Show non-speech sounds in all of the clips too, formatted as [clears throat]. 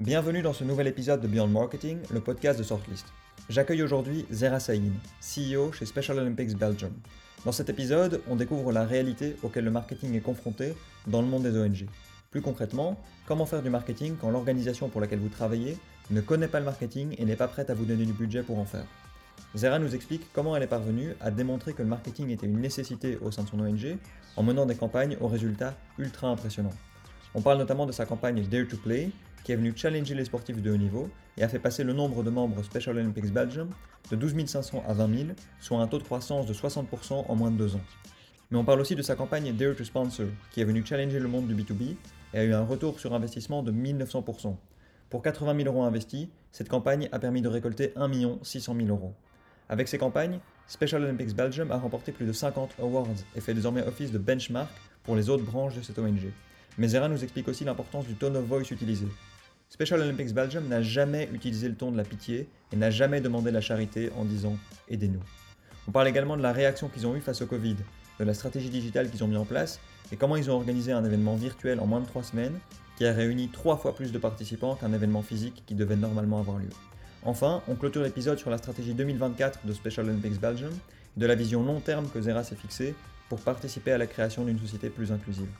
Bienvenue dans ce nouvel épisode de Beyond Marketing, le podcast de Sortlist. J'accueille aujourd'hui Zera Saïn, CEO chez Special Olympics Belgium. Dans cet épisode, on découvre la réalité auquel le marketing est confronté dans le monde des ONG. Plus concrètement, comment faire du marketing quand l'organisation pour laquelle vous travaillez ne connaît pas le marketing et n'est pas prête à vous donner du budget pour en faire? Zera nous explique comment elle est parvenue à démontrer que le marketing était une nécessité au sein de son ONG en menant des campagnes aux résultats ultra impressionnants. On parle notamment de sa campagne Dare to Play, qui est venu challenger les sportifs de haut niveau et a fait passer le nombre de membres Special Olympics Belgium de 12 500 à 20 000, soit un taux de croissance de 60% en moins de deux ans. Mais on parle aussi de sa campagne Dare to Sponsor, qui est venu challenger le monde du B2B et a eu un retour sur investissement de 1900%. Pour 80 000 euros investis, cette campagne a permis de récolter 1 600 000 euros. Avec ces campagnes, Special Olympics Belgium a remporté plus de 50 awards et fait désormais office de benchmark pour les autres branches de cette ONG. Mais Zera nous explique aussi l'importance du tone of voice utilisé. Special Olympics Belgium n'a jamais utilisé le ton de la pitié et n'a jamais demandé la charité en disant Aidez-nous. On parle également de la réaction qu'ils ont eue face au Covid, de la stratégie digitale qu'ils ont mis en place et comment ils ont organisé un événement virtuel en moins de trois semaines qui a réuni trois fois plus de participants qu'un événement physique qui devait normalement avoir lieu. Enfin, on clôture l'épisode sur la stratégie 2024 de Special Olympics Belgium et de la vision long terme que Zera s'est fixée pour participer à la création d'une société plus inclusive.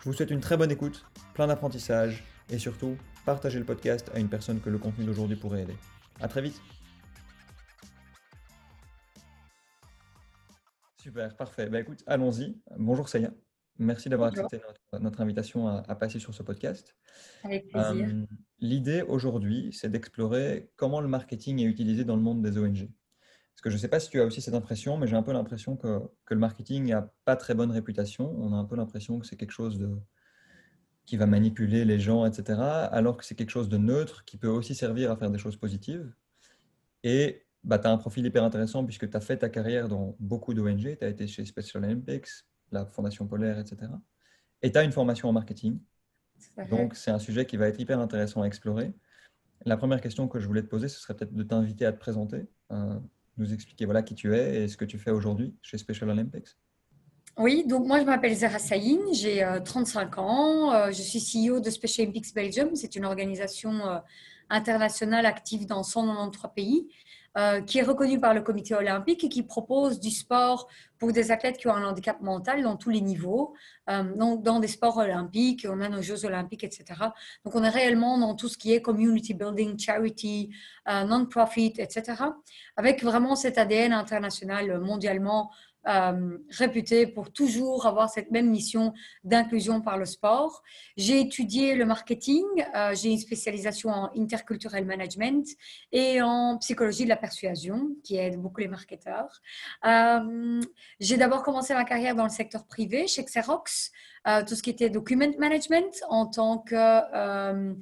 Je vous souhaite une très bonne écoute, plein d'apprentissage et surtout partagez le podcast à une personne que le contenu d'aujourd'hui pourrait aider. A très vite Super, parfait. Bah, écoute, allons-y. Bonjour Saya. Merci d'avoir accepté notre, invitation à, passer sur ce podcast. Avec plaisir. Euh, l'idée aujourd'hui, c'est d'explorer comment le marketing est utilisé dans le monde des ONG. Parce que je ne sais pas si tu as aussi cette impression, mais j'ai un peu l'impression que, que, le marketing n'a pas très bonne réputation. On a un peu l'impression que c'est quelque chose de, qui va manipuler les gens, etc. Alors que c'est quelque chose de neutre qui peut aussi servir à faire des choses positives. Et bah, tu as un profil hyper intéressant puisque tu as fait ta carrière dans beaucoup d'ONG, tu as été chez Special Olympics, la Fondation Polaire, etc. Et tu as une formation en marketing. Donc c'est un sujet qui va être hyper intéressant à explorer. La première question que je voulais te poser, ce serait peut-être de t'inviter à te présenter, euh, nous expliquer voilà qui tu es et ce que tu fais aujourd'hui chez Special Olympics. Oui, donc moi je m'appelle Zara Saïn, j'ai 35 euh, ans, euh, je suis CEO de Special Olympics Belgium, c'est une organisation euh, internationale active dans 193 pays, qui est reconnue par le comité olympique et qui propose du sport pour des athlètes qui ont un handicap mental dans tous les niveaux, donc dans des sports olympiques, on a nos Jeux olympiques, etc. Donc on est réellement dans tout ce qui est community building, charity, non-profit, etc. Avec vraiment cet ADN international mondialement euh, réputé pour toujours avoir cette même mission d'inclusion par le sport. J'ai étudié le marketing, euh, j'ai une spécialisation en interculturel management et en psychologie de la persuasion, qui aide beaucoup les marketeurs. Euh, j'ai d'abord commencé ma carrière dans le secteur privé chez Xerox, tout ce qui était document management en tant que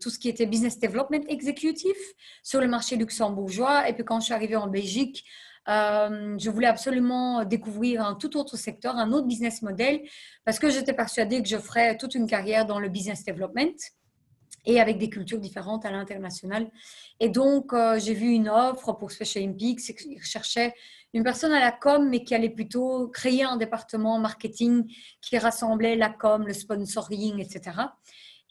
tout ce qui était business development executive sur le marché luxembourgeois. Et puis quand je suis arrivée en Belgique, euh, je voulais absolument découvrir un tout autre secteur, un autre business model, parce que j'étais persuadée que je ferais toute une carrière dans le business development et avec des cultures différentes à l'international. Et donc, euh, j'ai vu une offre pour Special Olympics. Ils cherchaient une personne à la com, mais qui allait plutôt créer un département marketing qui rassemblait la com, le sponsoring, etc.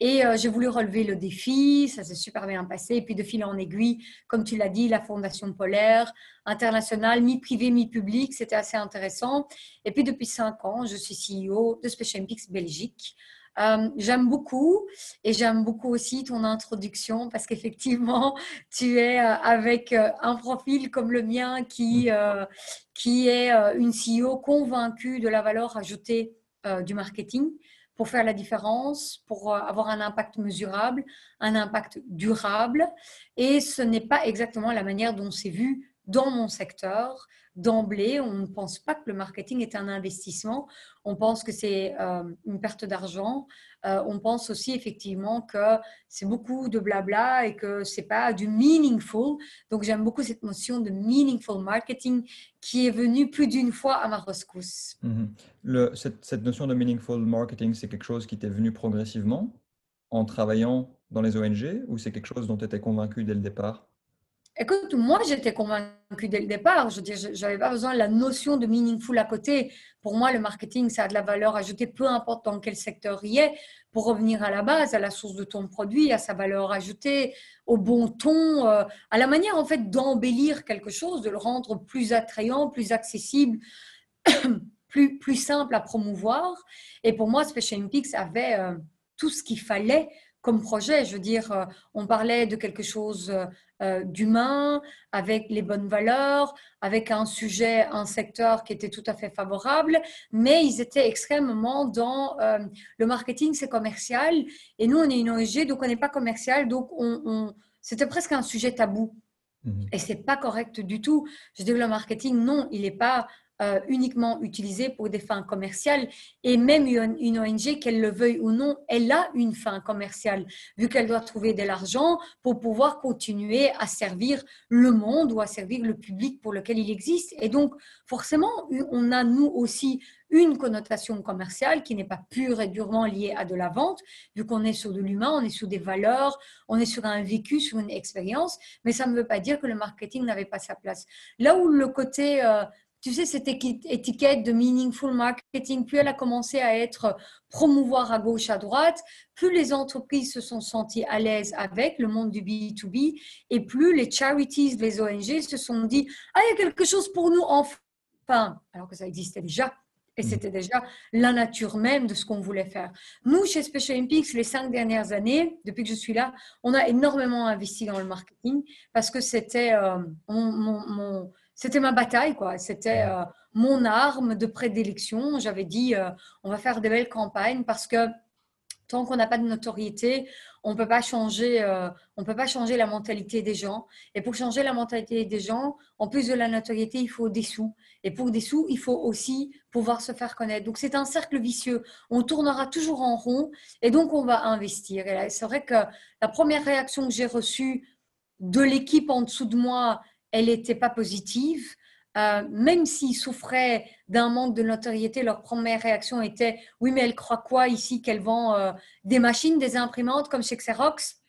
Et euh, j'ai voulu relever le défi, ça s'est super bien passé. Et puis de fil en aiguille, comme tu l'as dit, la Fondation Polaire internationale, mi-privé, mi-public, c'était assez intéressant. Et puis depuis cinq ans, je suis CEO de Special Olympics Belgique. Euh, j'aime beaucoup et j'aime beaucoup aussi ton introduction parce qu'effectivement, [laughs] tu es euh, avec un profil comme le mien qui, qui est une CEO convaincue de la valeur ajoutée du marketing pour faire la différence, pour euh, avoir un impact mesurable, un impact durable. Et ce n'est pas exactement la manière dont c'est vu dans mon secteur. D'emblée, on ne pense pas que le marketing est un investissement, on pense que c'est euh, une perte d'argent, euh, on pense aussi effectivement que c'est beaucoup de blabla et que c'est pas du meaningful. Donc j'aime beaucoup cette notion de meaningful marketing qui est venue plus d'une fois à ma. Mhm. cette, cette, notion de meaningful marketing, c'est quelque chose qui t'est venu progressivement en travaillant dans les ONG ou c'est quelque chose dont tu étais convaincu dès le départ? Écoute, moi, j'étais convaincue dès le départ. Je n'avais pas besoin de la notion de meaningful à côté. Pour moi, le marketing, ça a de la valeur ajoutée, peu importe dans quel secteur il est, pour revenir à la base, à la source de ton produit, à sa valeur ajoutée, au bon ton, euh, à la manière, en fait, d'embellir quelque chose, de le rendre plus attrayant, plus accessible, [coughs] plus, plus simple à promouvoir. Et pour moi, Special Olympics avait euh, tout ce qu'il fallait comme projet. Je veux dire, euh, on parlait de quelque chose euh, d'humain, avec les bonnes valeurs, avec un sujet, un secteur qui était tout à fait favorable, mais ils étaient extrêmement dans euh, le marketing, c'est commercial, et nous, on est une ONG, donc on n'est pas commercial, donc on, c'était presque un sujet tabou. Mmh. Et c'est pas correct du tout. Je veux dire, le marketing, non, il n'est pas euh, uniquement utilisée pour des fins commerciales. Et même une, ONG, qu'elle le veuille ou non, elle a une fin commerciale, vu qu'elle doit trouver de l'argent pour pouvoir continuer à servir le monde ou à servir le public pour lequel il existe. Et donc, forcément, on a, nous aussi, une connotation commerciale qui n'est pas pure et durement liée à de la vente, vu qu'on est sur de l'humain, on est sur des valeurs, on est sur un vécu, sur une expérience, mais ça ne veut pas dire que le marketing n'avait pas sa place. Là où le côté euh, tu sais, cette étiquette de meaningful marketing, plus elle a commencé à être promouvoir à gauche, à droite, plus les entreprises se sont senties à l'aise avec le monde du B2B et plus les charities, les ONG se sont dit, ah, il y a quelque chose pour nous enfin, alors que ça existait déjà. Et mm. c'était déjà la nature même de ce qu'on voulait faire. Nous, chez Special Olympics, les cinq dernières années, depuis que je suis là, on a énormément investi dans le marketing parce que c'était euh, mon c'était ma bataille, quoi. C'était euh, mon arme de prédilection. J'avais dit, euh, on va faire des belles campagnes parce que tant qu'on n'a pas de notoriété, on peut pas changer, euh, on peut pas changer la mentalité des gens. Et pour changer la mentalité des gens, en plus de la notoriété, il faut des sous. Et pour des sous, il faut aussi pouvoir se faire connaître. Donc c'est un cercle vicieux. On tournera toujours en rond et donc on va investir. Et c'est vrai que la première réaction que j'ai reçue de l'équipe en dessous de moi, elle n'était pas positive. Euh, même s'ils souffraient d'un manque de notoriété, leur première réaction était Oui, mais elle croit quoi ici Qu'elle vend euh, des machines, des imprimantes comme chez Xerox?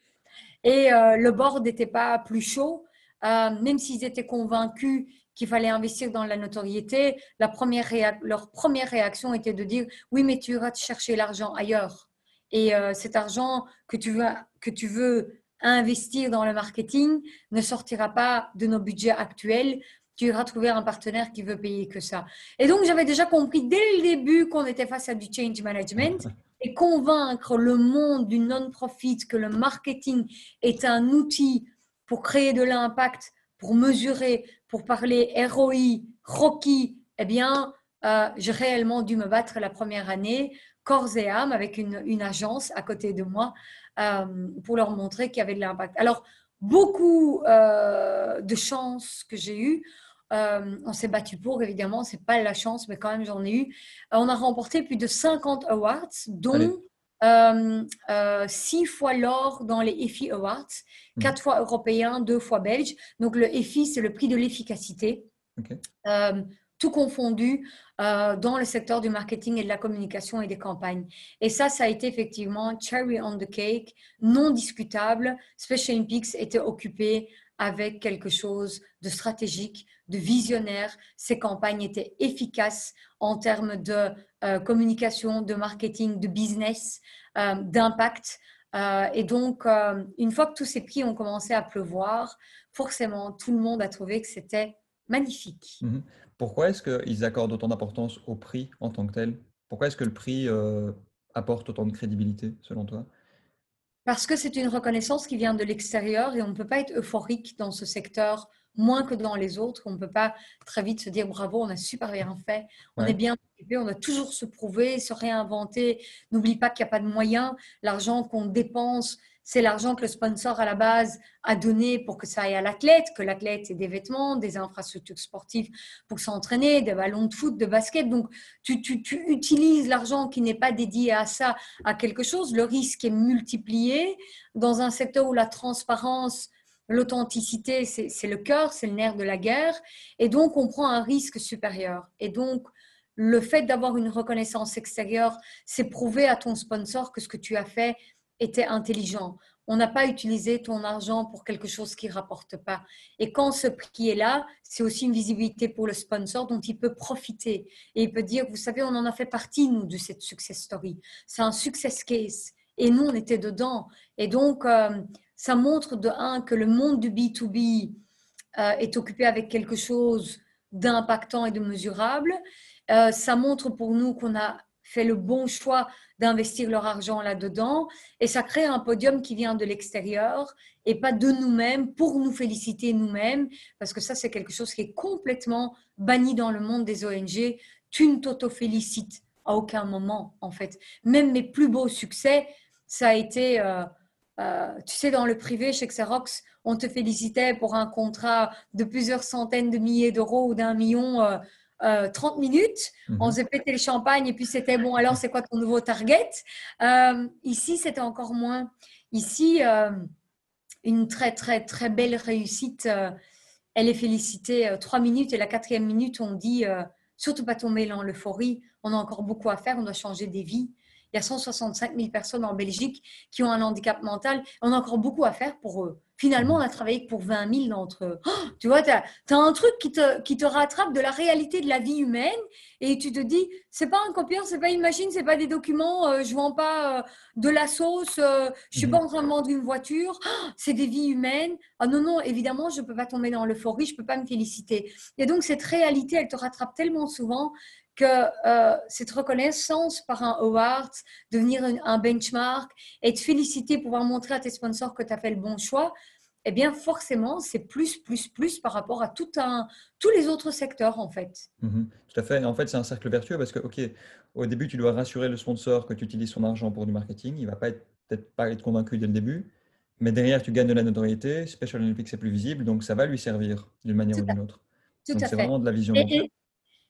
Et euh, le board n'était pas plus chaud. même s'ils étaient convaincus qu'il fallait investir dans la notoriété, la première leur première réaction était de dire Oui, mais tu iras chercher l'argent ailleurs. Et cet argent que tu que tu veux investir dans le marketing ne sortira pas de nos budgets actuels. Tu iras trouver un partenaire qui veut payer que ça. Et donc, j'avais déjà compris dès le début qu'on était face à du change management [laughs] et convaincre le monde du non-profit que le marketing est un outil pour créer de l'impact, pour mesurer, pour parler ROI, Rocky, eh bien, euh, j'ai réellement dû me battre la première année, corps et âme, avec une, une agence à côté de moi, pour leur montrer qu'il y avait de l'impact. Alors, beaucoup euh, de chance que j'ai eu. Euh, on s'est battu pour, évidemment, c'est pas la chance, mais quand même j'en ai eu. on a remporté plus de 50 awards, dont euh, six fois l'or dans les EFI Awards, mmh. quatre fois européens, deux fois belges. Donc le EFI, c'est le prix de l'efficacité tout confondu euh, dans le secteur du marketing et de la communication et des campagnes. Et ça, ça a été effectivement cherry on the cake, non discutable. Special Olympics était occupé avec quelque chose de stratégique, de visionnaire. Ces campagnes étaient efficaces en termes de euh, communication, de marketing, de business, euh, d'impact. et donc, une fois que tous ces prix ont commencé à pleuvoir, forcément, tout le monde a trouvé que c'était magnifique. Mmh pourquoi est-ce qu'ils accordent autant d'importance au prix en tant que tel? Pourquoi est-ce que le prix euh, apporte autant de crédibilité, selon toi? Parce que c'est une reconnaissance qui vient de l'extérieur et on ne peut pas être euphorique dans ce secteur moins que dans les autres. On ne peut pas très vite se dire bravo, on a super bien fait, on est bien occupé, on doit toujours se prouver, se réinventer. N'oublie pas qu'il n'y a pas de moyens. L'argent qu'on dépense, c'est l'argent que le sponsor à la base a donné pour que ça aille à l'athlète, que l'athlète ait des vêtements, des infrastructures sportives pour s'entraîner, des ballons de foot, de basket. Donc, tu, utilises l'argent qui n'est pas dédié à ça, à quelque chose. Le risque est multiplié dans un secteur où la transparence, l'authenticité, c'est le cœur, c'est le nerf de la guerre. Et donc, on prend un risque supérieur. Et donc, le fait d'avoir une reconnaissance extérieure, c'est prouver à ton sponsor que ce que tu as fait, était intelligent. on n'a pas utilisé ton argent pour quelque chose qui ne rapporte pas. Et quand ce prix est là, c'est aussi une visibilité pour le sponsor dont il peut profiter. Et il peut dire, vous savez, on en a fait partie, nous, de cette success story. C'est un success case. Et nous, on était dedans. Et donc, euh, ça montre de un que le monde du B2B euh, est occupé avec quelque chose d'impactant et de mesurable. Euh, ça montre pour nous qu'on a fait le bon choix d'investir leur argent là-dedans. Et ça crée un podium qui vient de l'extérieur et pas de nous-mêmes pour nous féliciter nous-mêmes, parce que ça, c'est quelque chose qui est complètement banni dans le monde des ONG. Tu ne t'auto-félicites à aucun moment, en fait. Même mes plus beaux succès, ça a été, euh, euh, tu sais, dans le privé chez Xerox, on te félicitait pour un contrat de plusieurs centaines de milliers d'euros ou d'un million. Euh, 30 euh, minutes, on mhm. se pétait le champagne et puis c'était bon, alors c'est quoi ton nouveau target? Euh, Ici, c'était encore moins. Ici, euh, une très, très, très belle réussite. elle est félicitée trois minutes et la quatrième minute, on dit surtout pas tomber dans l'euphorie, on a encore beaucoup à faire, on doit changer des vies. Il y a 165 000 personnes en Belgique qui ont un handicap mental. On a encore beaucoup à faire pour eux. Finalement, on a travaillé pour 20 000 d'entre eux. Oh, tu vois, tu as, un truc qui te, qui te rattrape de la réalité de la vie humaine et tu te dis, c'est pas un copieur, c'est pas une machine, c'est pas des documents, euh, je vends pas euh, de la sauce, euh, je suis pas en train de vendre une voiture, oh, c'est des vies humaines. Ah non, non, évidemment, je peux pas tomber dans l'euphorie, je peux pas me féliciter. Et donc, cette réalité, elle te rattrape tellement souvent que cette reconnaissance par un award, devenir un benchmark, être félicité, pouvoir montrer à tes sponsors que tu as fait le bon choix, eh bien forcément, c'est plus, plus, plus par rapport à tout un, tous les autres secteurs en fait. Mhm. tout à fait. En fait, c'est un cercle vertueux parce que, OK, au début, tu dois rassurer le sponsor que tu utilises son argent pour du marketing. Il ne va pas peut-être pas être convaincu dès le début, mais derrière, tu gagnes de la notoriété. Special Olympics, c'est plus visible, donc ça va lui servir d'une manière ou d'une autre. Tout c'est vraiment de la vision.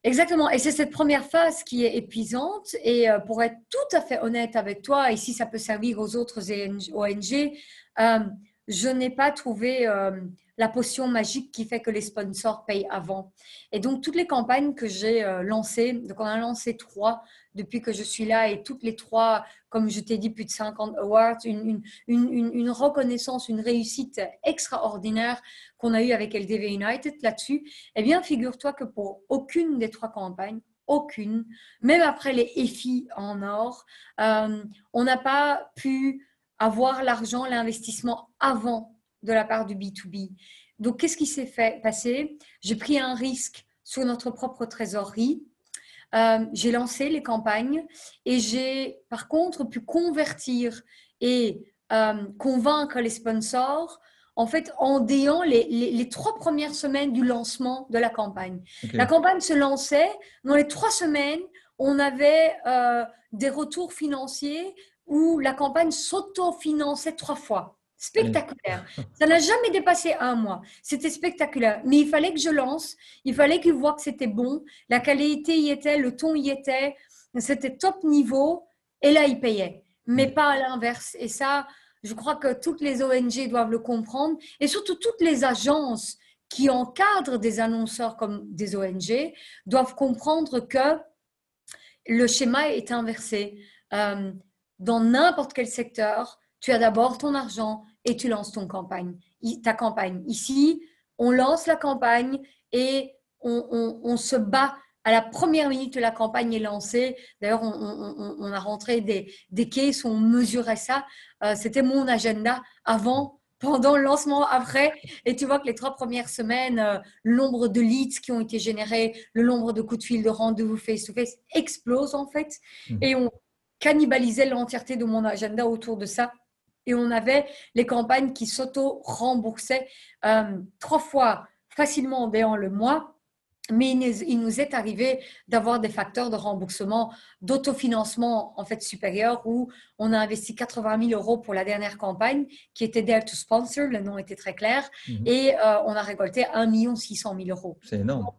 Exactement. Et c'est cette première phase qui est épuisante. Et euh, pour être tout à fait honnête avec toi, et si ça peut servir aux autres ONG, euh, je n'ai pas trouvé euh, la potion magique qui fait que les sponsors payent avant. Et donc, toutes les campagnes que j'ai lancées, donc on a lancé trois depuis que je suis là et toutes les trois, comme je t'ai dit, plus de 50 awards, une, reconnaissance, une réussite extraordinaire qu'on a eue avec LDV United là-dessus. Eh bien, figure-toi que pour aucune des trois campagnes, aucune, même après les EFI en or, euh, on n'a pas pu avoir l'argent, l'investissement avant de la part du B2B. Donc, qu'est-ce qui s'est fait passer? J'ai pris un risque sur notre propre trésorerie. Euh, j'ai lancé les campagnes et j'ai par contre pu convertir et euh, convaincre les sponsors en fait en déant les, trois premières semaines du lancement de la campagne. La campagne se lançait, dans les trois semaines, on avait euh, des retours financiers où la campagne s'autofinançait trois fois. Spectaculaire. [laughs] Ça n'a jamais dépassé un mois. C'était spectaculaire. Mais il fallait que je lance. Il fallait qu'ils voient que c'était bon. La qualité y était, le ton y était. C'était top niveau. Et là, ils payaient. Mais pas à l'inverse. Et ça, je crois que toutes les ONG doivent le comprendre. Et surtout toutes les agences qui encadrent des annonceurs comme des ONG doivent comprendre que le schéma est inversé. Euh, dans n'importe quel secteur, tu as d'abord ton argent et tu lances ton campagne, ta campagne. Ici, on lance la campagne et on, se bat à la première minute que la campagne est lancée. D'ailleurs, on, a rentré des, des cases, on mesurait ça. Euh, c'était mon agenda avant, pendant le lancement, après. Et tu vois que les trois premières semaines, euh, le nombre de leads qui ont été générés, le nombre de coups de fil, de rendez-vous face-to-face explose en fait. Mmh. Et on, cannibalisais l'entièreté de mon agenda autour de ça. Et on avait les campagnes qui s'auto-remboursaient euh, trois fois facilement dans le mois. Mais il nous est arrivé d'avoir des facteurs de remboursement, d'autofinancement en fait supérieur où on a investi 80 000 euros pour la dernière campagne qui était Dare to Sponsor, le nom était très clair, mhm. et euh, on a récolté 1 600 000 euros. C'est énorme.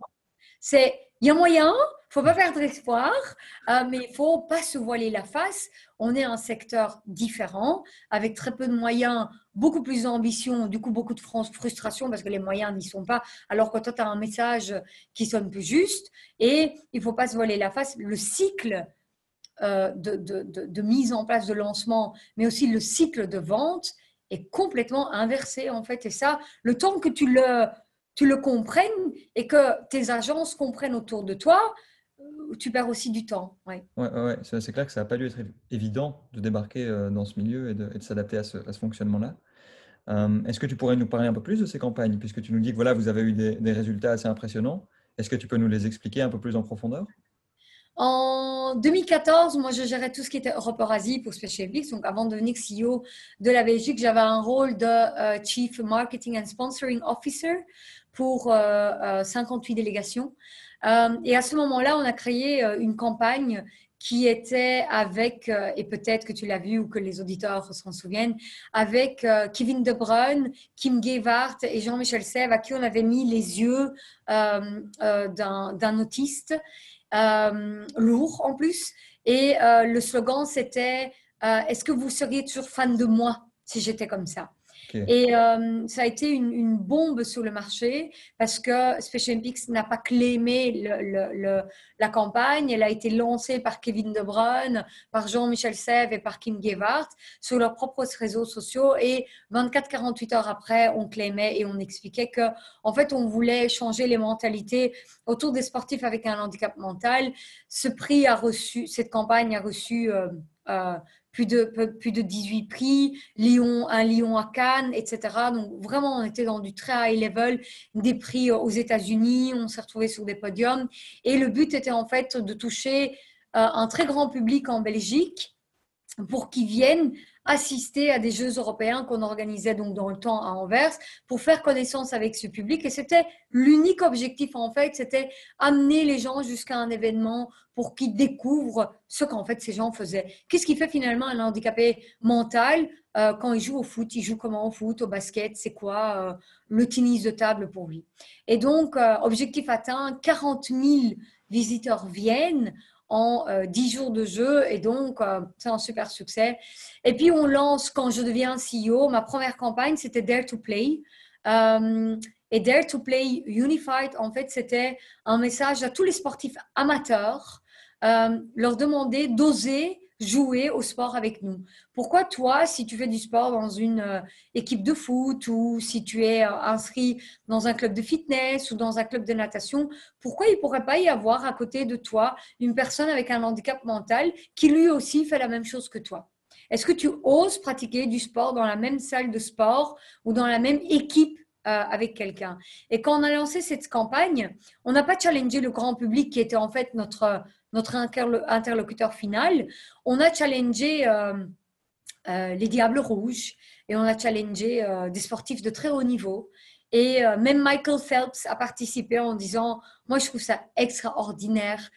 C'est, il y a moyen, faut pas perdre espoir, euh, mais il faut pas se voiler la face. On est un secteur différent, avec très peu de moyens, beaucoup plus d'ambition, du coup beaucoup de frustration parce que les moyens n'y sont pas, alors que toi, tu as un message qui sonne plus juste. Et il faut pas se voiler la face. Le cycle euh, de, de, mise en place de lancement, mais aussi le cycle de vente est complètement inversé en fait. Et ça, le temps que tu le, tu le comprennes et que tes agences comprennent autour de toi, euh, tu perds aussi du temps. Ouais. Ouais, ouais, c'est clair que ça n'a pas dû être évident de débarquer euh, dans ce milieu et de, s'adapter à ce, fonctionnement-là. Euh, est-ce que tu pourrais nous parler un peu plus de ces campagnes, puisque tu nous dis que voilà, vous avez eu des, des résultats assez impressionnants. Est-ce que tu peux nous les expliquer un peu plus en profondeur? En 2014, moi, je gérais tout ce qui était Europe-Eurasie pour Special Donc, avant de devenir CEO de la Belgique, j'avais un rôle de Chief Marketing and Sponsoring Officer pour 58 euh, euh, délégations. et à ce moment-là, on a créé une campagne qui était avec, et peut-être que tu l'as vu ou que les auditeurs s'en souviennent, avec Kevin De Bruyne, Kim Gevart et Jean-Michel Sèvres, à qui on avait mis les yeux d'un autiste. Euh, lourd en plus. Et euh, le slogan, c'était euh, Est-ce que vous seriez toujours fan de moi si j'étais comme ça? Et euh, ça a été une, bombe sur le marché parce que Special Olympics n'a pas clémé la campagne. Elle a été lancée par Kevin De Bruyne, par Jean-Michel Sèvres et par Kim Gewart sur leurs propres réseaux sociaux. Et 24-48 heures après, on clémait et on expliquait que, en fait, on voulait changer les mentalités autour des sportifs avec un handicap mental. Ce prix a reçu, cette campagne a reçu euh, euh, plus de, plus de 18 prix, Lyon, un Lyon à Cannes, etc. Donc vraiment, on était dans du très high level, des prix aux États-Unis, on s'est retrouvé sur des podiums. Et le but était en fait de toucher euh, un très grand public en Belgique pour qu'ils viennent assister à des Jeux européens qu'on organisait donc dans le temps à Anvers pour faire connaissance avec ce public. Et c'était l'unique objectif en fait, c'était amener les gens jusqu'à un événement pour qu'ils découvrent ce qu'en fait ces gens faisaient. Qu'est-ce qui fait finalement un handicapé mental euh, quand il joue au foot? Il joue comment au foot, au basket? C'est quoi euh, le tennis de table pour lui? Et donc, euh, objectif atteint, 40 000 visiteurs viennent en 10 euh, jours de jeu et donc euh, c'est un super succès. Et puis on lance, quand je deviens CEO, ma première campagne c'était Dare to Play. Euh, et Dare to Play Unified, en fait, c'était un message à tous les sportifs amateurs, leur demander d'oser jouer au sport avec nous. Pourquoi toi, si tu fais du sport dans une euh, équipe de foot ou si tu es euh, inscrit dans un club de fitness ou dans un club de natation, pourquoi il ne pourrait pas y avoir à côté de toi une personne avec un handicap mental qui lui aussi fait la même chose que toi? Est-ce que tu oses pratiquer du sport dans la même salle de sport ou dans la même équipe avec quelqu'un. Et quand on a lancé cette campagne, on n'a pas challengé le grand public qui était en fait notre notre interlocuteur final, on a challengé euh, euh, les Diables Rouges et on a challengé euh, des sportifs de très haut niveau. Et même Michael Phelps a participé en disant, moi je trouve ça extraordinaire,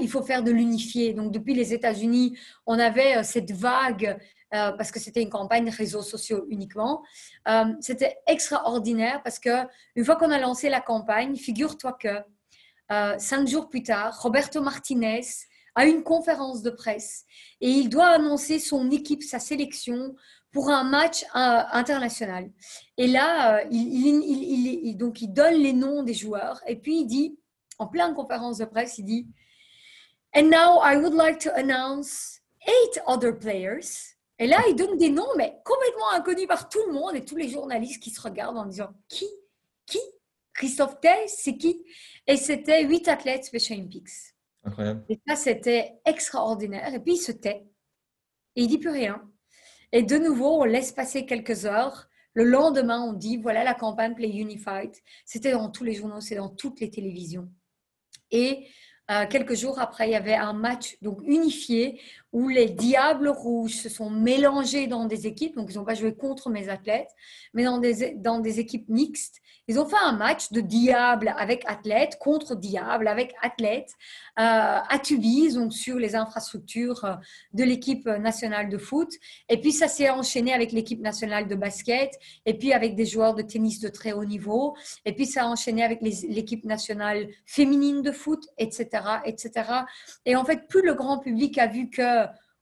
il faut faire de l'unifié. Donc depuis les États-Unis, on avait cette vague parce que c'était une campagne réseaux sociaux uniquement. c'était extraordinaire parce que une fois qu'on a lancé la campagne, figure-toi que euh, cinq jours plus tard, Roberto Martinez a une conférence de presse et il doit annoncer son équipe, sa sélection pour un match euh, international. Et là, euh, il, donc il donne les noms des joueurs et puis il dit, en pleine conférence de presse, il dit, And now I would like to announce eight other players. Et là, il donne des noms, mais complètement inconnus par tout le monde et tous les journalistes qui se regardent en disant, qui Qui? Christophe Tay, c'est qui? Et c'était huit athlètes Special Olympics. Incroyable. Et ça, c'était extraordinaire. Et puis, il se tait. Et il dit plus rien. Et de nouveau, on laisse passer quelques heures. Le lendemain, on dit, voilà la campagne Play Unified. C'était dans tous les journaux, c'est dans toutes les télévisions. Et euh, quelques jours après, il y avait un match donc unifié où les Diables Rouges se sont mélangés dans des équipes. Donc, ils n'ont pas joué contre mes athlètes, mais dans des, dans des équipes mixtes. Ils ont fait un match de diable avec athlètes contre diable avec athlètes euh, à Tubize, donc sur les infrastructures euh, de l'équipe nationale de foot. Et puis ça s'est enchaîné avec l'équipe nationale de basket, et puis avec des joueurs de tennis de très haut niveau, et puis ça a enchaîné avec l'équipe nationale féminine de foot, etc., etc. Et en fait, plus le grand public a vu que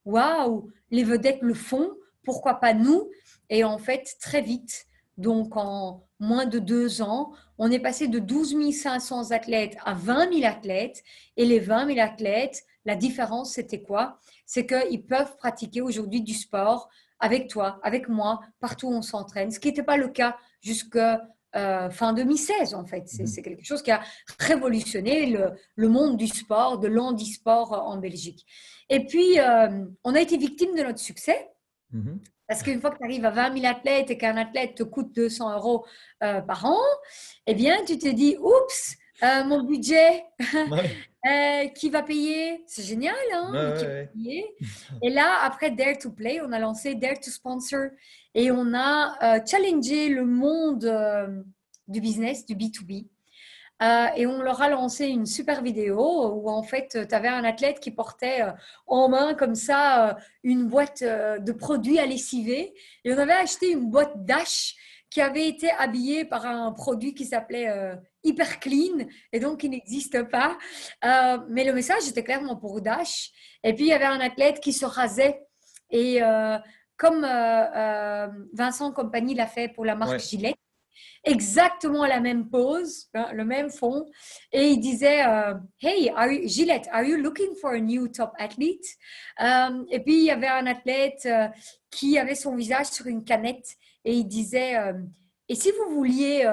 waouh, les vedettes le font, pourquoi pas nous? Et en fait, très vite, donc en moins de deux ans, on est passé de 12 500 athlètes à 20 000 athlètes. Et les 20 000 athlètes, la différence, c'était quoi? C'est qu'ils peuvent pratiquer aujourd'hui du sport avec toi, avec moi, partout où on s'entraîne, ce qui n'était pas le cas jusqu'à euh, fin 2016 en fait. Mhm. C'est quelque chose qui a révolutionné le, monde du sport, de l'handisport en Belgique. Et puis, euh, on a été victime de notre succès. Mhm. Parce qu'une fois que tu arrives à 20 000 athlètes et qu'un athlète te coûte 200 euros euh, par an, eh bien, tu te dis, oups, mon budget, [laughs] qui va payer C'est génial, hein Et là, après Dare to Play, on a lancé Dare to Sponsor et on a challengé le monde du business, du B2B. Euh, et on leur a lancé une super vidéo où en fait tu avais un athlète qui portait euh, en main comme ça euh, une boîte de produits à lessiver et on avait acheté une boîte Dash qui avait été habillée par un produit qui s'appelait Hyper Clean et donc qui n'existe pas. mais le message était clairement pour Dash. Et puis il y avait un athlète qui se rasait et comme Vincent Compagnie l'a fait pour la marque Gillette, exactement la même pose, hein, le même fond, et il disait euh, Hey, are you, Gillette, are you looking for a new top athlete? Euh, et puis il y avait un athlète euh, qui avait son visage sur une canette et il disait et si vous vouliez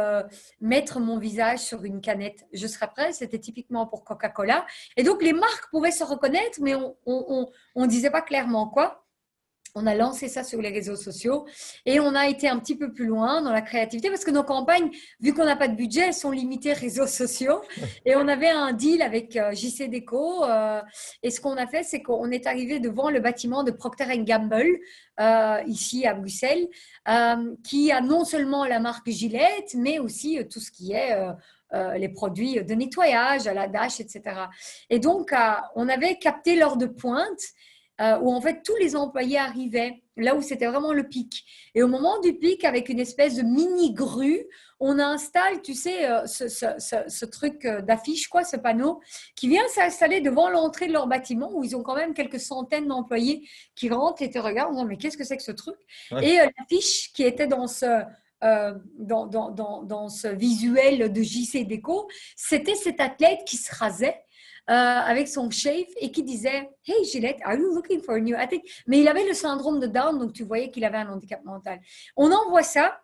mettre mon visage sur une canette, je serais prêt. C'était typiquement pour Coca-Cola. Et donc, les marques pouvaient se reconnaître, mais on ne disait pas clairement quoi on a lancé ça sur les réseaux sociaux et on a été un petit peu plus loin dans la créativité parce que nos campagnes, vu qu'on n'a pas de budget, elles sont limitées réseaux sociaux. Et on avait un deal avec euh, JC Deco. Euh, et ce qu'on a fait, c'est qu'on est arrivé devant le bâtiment de Procter Gamble, euh, ici à Bruxelles, qui a non seulement la marque Gillette, mais aussi tout ce qui est... les produits de nettoyage, à la dash, etc. Et donc, on avait capté l'heure de pointe euh, où en fait tous les employés arrivaient, là où c'était vraiment le pic. Et au moment du pic, avec une espèce de mini grue, on installe, tu sais, euh, ce, truc euh, d'affiche, quoi, ce panneau, qui vient s'installer devant l'entrée de leur bâtiment, où ils ont quand même quelques centaines d'employés qui rentrent et te regardent en disant, mais qu'est-ce que c'est que ce truc? Et l'affiche qui était dans ce... dans, dans, dans, dans, ce visuel de JC Déco, c'était cet athlète qui se rasait euh, avec son chef et qui disait Hey Gillette, are you looking for a new athlete? Mais il avait le syndrome de Down, donc tu voyais qu'il avait un handicap mental. On envoie ça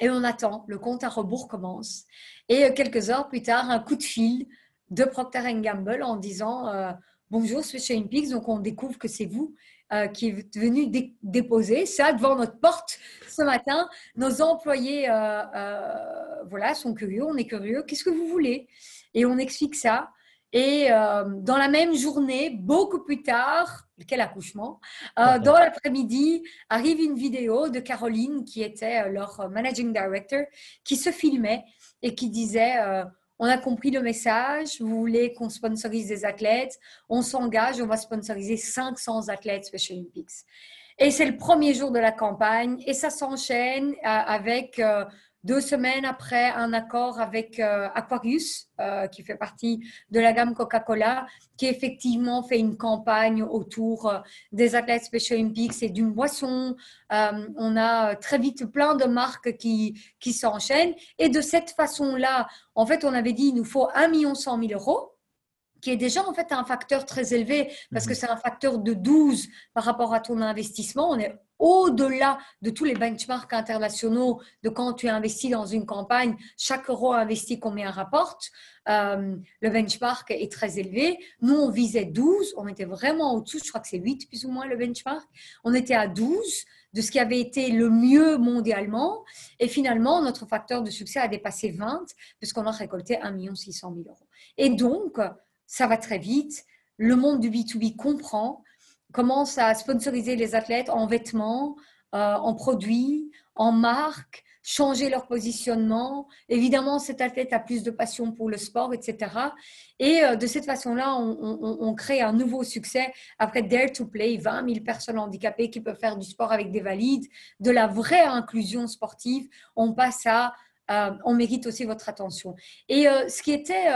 et on attend. Le compte à rebours commence. Et euh, quelques heures plus tard, un coup de fil de Procter Gamble en disant euh, Bonjour, c'est chez Impix. Donc on découvre que c'est vous qui êtes venu déposer ça devant notre porte ce matin. Nos employés voilà, sont curieux, on est curieux. Qu'est-ce que vous voulez? Et on explique ça. Et euh, dans la même journée, beaucoup plus tard, quel accouchement, euh, dans l'après-midi, arrive une vidéo de Caroline, qui était euh, leur managing director, qui se filmait et qui disait On a compris le message, vous voulez qu'on sponsorise des athlètes, on s'engage, on va sponsoriser 500 athlètes Special Olympics. Et c'est le premier jour de la campagne et ça s'enchaîne avec deux semaines après un accord avec euh, Aquarius, euh, qui fait partie de la gamme Coca-Cola, qui effectivement fait une campagne autour euh, des athlètes Special Olympics et d'une boisson. on a très vite plein de marques qui, qui s'enchaînent. Et de cette façon-là, en fait, on avait dit il nous faut 1 100 000 euros qui est déjà en fait un facteur très élevé parce que mhm. c'est un facteur de 12 par rapport à ton investissement. On est au-delà de tous les benchmarks internationaux de quand tu investis dans une campagne, chaque euro investi combien rapporte. Euh, le benchmark est très élevé. Nous, on visait 12, on était vraiment au-dessus, je crois que c'est 8 plus ou moins le benchmark. On était à 12 de ce qui avait été le mieux mondialement. Et finalement, notre facteur de succès a dépassé 20 puisqu'on a récolté 1 600 000 euros. Et donc, ça va très vite. Le monde du B2B comprend, commence à sponsoriser les athlètes en vêtements, euh, en produits, en marques, changer leur positionnement. Évidemment, cet athlète a plus de passion pour le sport, etc. Et euh, de cette façon-là, on, crée un nouveau succès. Après Dare to Play, 20 000 personnes handicapées qui peuvent faire du sport avec des valides, de la vraie inclusion sportive. On passe à, euh, on mérite aussi votre attention. Et ce qui était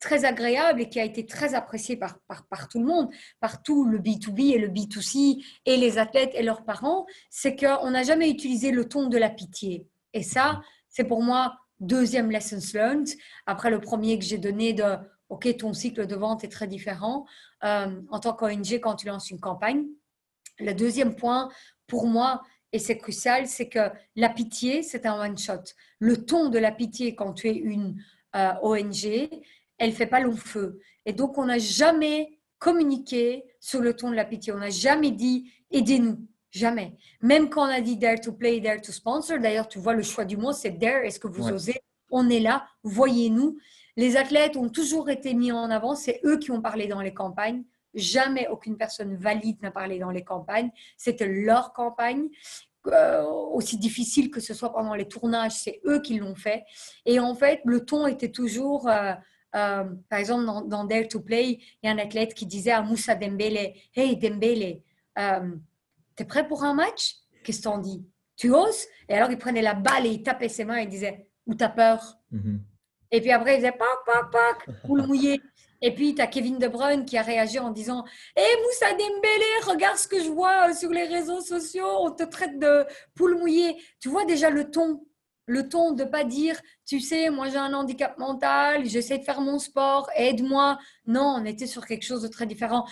très agréable et qui a été très apprécié par, par, tout le monde, par tout le B2B et le B2C et les athlètes et leurs parents, c'est qu'on n'a jamais utilisé le ton de la pitié. Et ça, c'est pour moi deuxième lessons learned, après le premier que j'ai donné de OK, ton cycle de vente est très différent euh, en tant qu'ONG quand tu lances une campagne. le deuxième point, pour moi, et c'est crucial, c'est que la pitié, c'est un one-shot. Le ton de la pitié quand tu es une euh, ONG, elle fait pas long feu. Et donc, on n'a jamais communiqué sur le ton de la pitié. On n'a jamais dit aidez-nous. Jamais. Même quand on a dit dare to play, dare to sponsor, d'ailleurs, tu vois, le choix du mot, c'est dare. Est-ce que vous osez? On est là, voyez-nous. Les athlètes ont toujours été mis en avant. C'est eux qui ont parlé dans les campagnes. Jamais aucune personne valide n'a parlé dans les campagnes. C'était leur campagne. Euh, aussi difficile que ce soit pendant les tournages, c'est eux qui l'ont fait. Et en fait, le ton était toujours, euh, euh, par exemple, dans, Dare to Play, il y a un athlète qui disait à Moussa Dembélé, Hey Dembélé, t'es prêt pour un match? Qu'est-ce que t'en dis? Tu oses? Et alors il prenait la balle et il tapait ses mains et il disait, ou t'as peur? Mhm. Et puis après, il faisait, pac, pac, pac, le mouillé. Et puis, tu as Kevin De Bruyne qui a réagi en disant Hé hey, Moussa Dembélé, regarde ce que je vois sur les réseaux sociaux, on te traite de poule mouillée. Tu vois déjà le ton le ton de pas dire, tu sais, moi j'ai un handicap mental, j'essaie de faire mon sport, aide-moi. Non, on était sur quelque chose de très différent.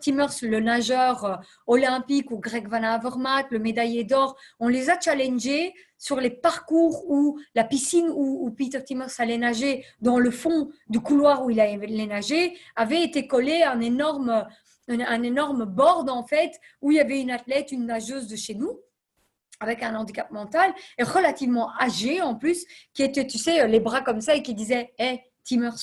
Timmers, le nageur euh, olympique, ou Greg Van Avermaet, le médaillé d'or, on les a challengés sur les parcours où la piscine où, Peter Timmers allait nager, dans le fond du couloir où il allait nager, avait été collé un énorme, un énorme board en fait, où il y avait une athlète, une nageuse de chez nous avec un handicap mental et relativement âgé en plus, qui était, tu sais, les bras comme ça et qui disait Hé, hey, Timmers,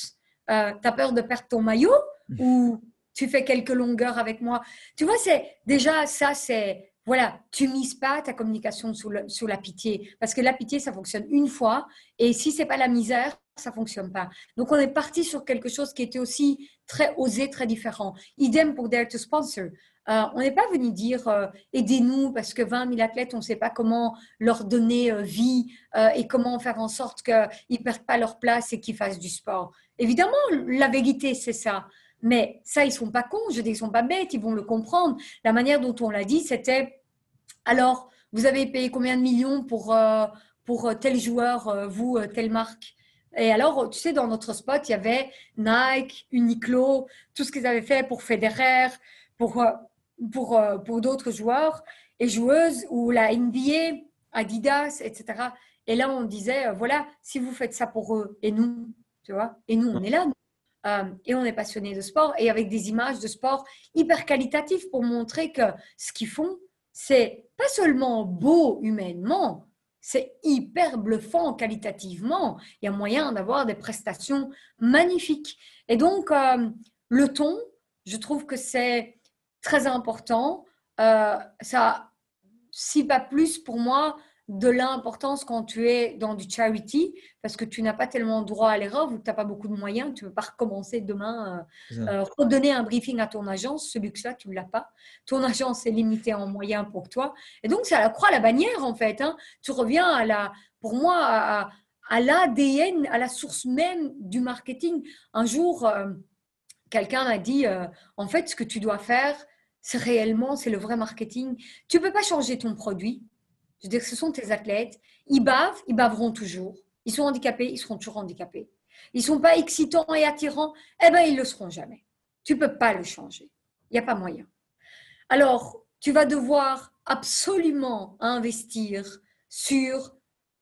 euh, t'as peur de perdre ton maillot ou tu fais quelques longueurs avec moi? Tu vois, c'est déjà ça, c'est voilà, tu mises pas ta communication sur, la pitié parce que la pitié, ça fonctionne une fois et si c'est pas la misère, ça fonctionne pas. Donc on est parti sur quelque chose qui était aussi très osé, très différent. Idem pour Dare to Sponsor. Euh, on n'est pas venu dire euh, aidez-nous parce que 20 000 athlètes, on ne sait pas comment leur donner euh, vie et comment faire en sorte qu'ils ne perdent pas leur place et qu'ils fassent du sport. Évidemment, la vérité, c'est ça. Mais ça, ils ne sont pas cons, je dis, ils ne sont pas bêtes, ils vont le comprendre. La manière dont on l'a dit, c'était alors, vous avez payé combien de millions pour, pour tel joueur, vous, telle marque? Et alors, tu sais, dans notre spot, il y avait Nike, Uniqlo, tout ce qu'ils avaient fait pour Federer, pour pour, euh, pour d'autres joueurs et joueuses ou la NBA, Adidas, etc. Et là, on disait, euh, voilà, si vous faites ça pour eux et nous, tu vois, et nous, on est là, euh, et on est passionné de sport et avec des images de sport hyper qualitatives pour montrer que ce qu'ils font, c'est pas seulement beau humainement, c'est hyper bluffant qualitativement. Il y a moyen d'avoir des prestations magnifiques. Et donc, le ton, je trouve que c'est très important. Euh, ça, si pas plus pour moi, de l'importance quand tu es dans du charity, parce que tu n'as pas tellement droit à l'erreur, vu que tu n'as pas beaucoup de moyens, tu ne peux pas recommencer demain, euh, euh, redonner un briefing à ton agence, ce luxe-là, tu ne l'as pas. Ton [laughs] agence est limitée en moyens pour toi. Et donc, c'est à la croix, la bannière, en fait. Hein. Tu reviens à la, pour moi, à, à l'ADN, à la source même du marketing. Un jour, quelqu'un m'a dit, en fait, ce que tu dois faire, c'est réellement, c'est le vrai marketing. Tu ne peux pas changer ton produit. Je veux dire, ce sont tes athlètes. Ils bavent, ils baveront toujours. Ils sont handicapés, ils seront toujours handicapés. Ils ne sont pas excitants et attirants, eh bien, ils ne le seront jamais. Tu ne peux pas le changer. Il n'y a pas moyen. Alors, tu vas devoir absolument investir sur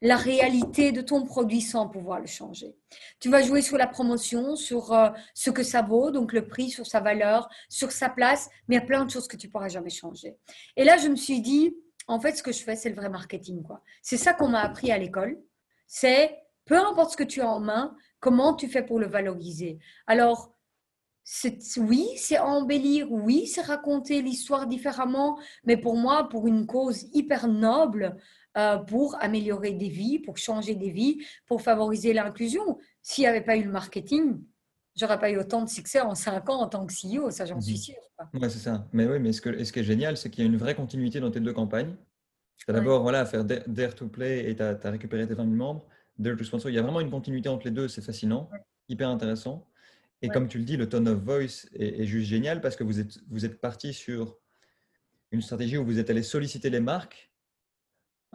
la réalité de ton produit sans pouvoir le changer. Tu vas jouer sur la promotion, sur euh, ce que ça vaut, donc le prix, sur sa valeur, sur sa place, mais il y a plein de choses que tu pourras jamais changer. Et là, je me suis dit, en fait, ce que je fais, c'est le vrai marketing. quoi. C'est ça qu'on m'a appris à l'école. C'est, peu importe ce que tu as en main, comment tu fais pour le valoriser. Alors, oui, c'est embellir, oui, c'est raconter l'histoire différemment, mais pour moi, pour une cause hyper noble, pour améliorer des vies, pour changer des vies, pour favoriser l'inclusion. S'il n'y avait pas eu le marketing, j'aurais pas eu autant de succès en cinq ans en tant que CEO, ça j'en suis mhm. sûre. Oui, c'est ça. Mais oui, mais ce, que, ce qui est génial, c'est qu'il y a une vraie continuité dans tes deux campagnes. Tu as d'abord voilà, faire Dare to Play et tu as, récupéré tes 20 000 membres. Dare to Sponsor, il y a vraiment une continuité entre les deux, c'est fascinant, hyper intéressant. Et comme tu le dis, le tone of voice est, est, juste génial parce que vous êtes, vous êtes parti sur une stratégie où vous êtes allé solliciter les marques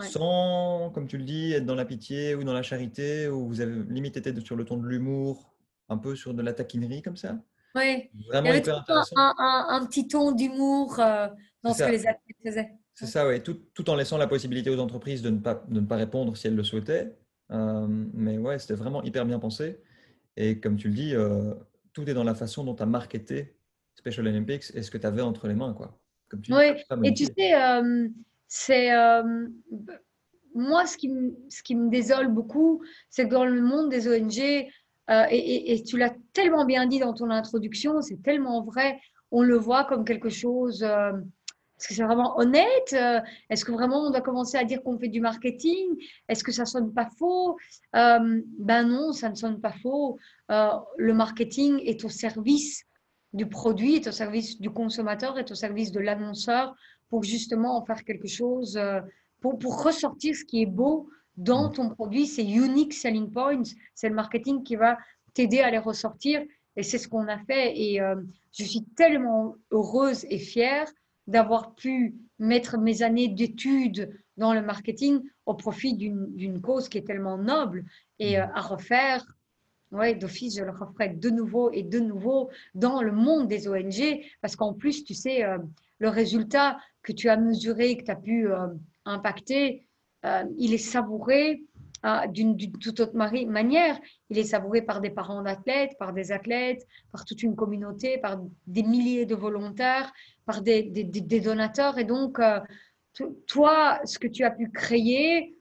sans, comme tu le dis, être dans la pitié ou dans la charité, ou vous avez limite été sur le ton de l'humour, un peu sur de la taquinerie comme ça Oui, vraiment hyper intéressant. Un, un, petit ton d'humour, euh, dans ce que les athlètes faisaient. C'est ça, oui, tout, tout, en laissant la possibilité aux entreprises de ne pas, de ne pas répondre si elles le souhaitaient. Euh, mais ouais, c'était vraiment hyper bien pensé. Et comme tu le dis, euh, tout est dans la façon dont tu as marketé Special Olympics et ce que tu avais entre les mains. Quoi. Comme tu oui, et tu sais, euh, c'est moi ce qui, me, ce qui me désole beaucoup, c'est que dans le monde des ONG, et, et, tu l'as tellement bien dit dans ton introduction, c'est tellement vrai, on le voit comme quelque chose est-ce que c'est vraiment honnête euh, Est-ce que vraiment on doit commencer à dire qu'on fait du marketing Est-ce que ça sonne pas faux euh, Ben non, ça ne sonne pas faux. Euh, le marketing est au service du produit, est au service du consommateur, est au service de l'annonceur pour justement en faire quelque chose, pour, pour ressortir ce qui est beau dans ton produit. C'est unique selling points. C'est le marketing qui va t'aider à les ressortir. Et c'est ce qu'on a fait. Et je suis tellement heureuse et fière d'avoir pu mettre mes années d'études dans le marketing au profit d'une cause qui est tellement noble et euh, à refaire. Ouais, d'office, je le referai de nouveau et de nouveau dans le monde des ONG parce qu'en plus, tu sais, euh, le résultat que tu as mesuré, que tu as pu euh, impacter, il est savouré d'une toute autre manière. Il est savouré par des parents d'athlètes, par des athlètes, par toute une communauté, par des milliers de volontaires, par des, des, donateurs. Et donc, euh, toi, ce que tu as pu créer,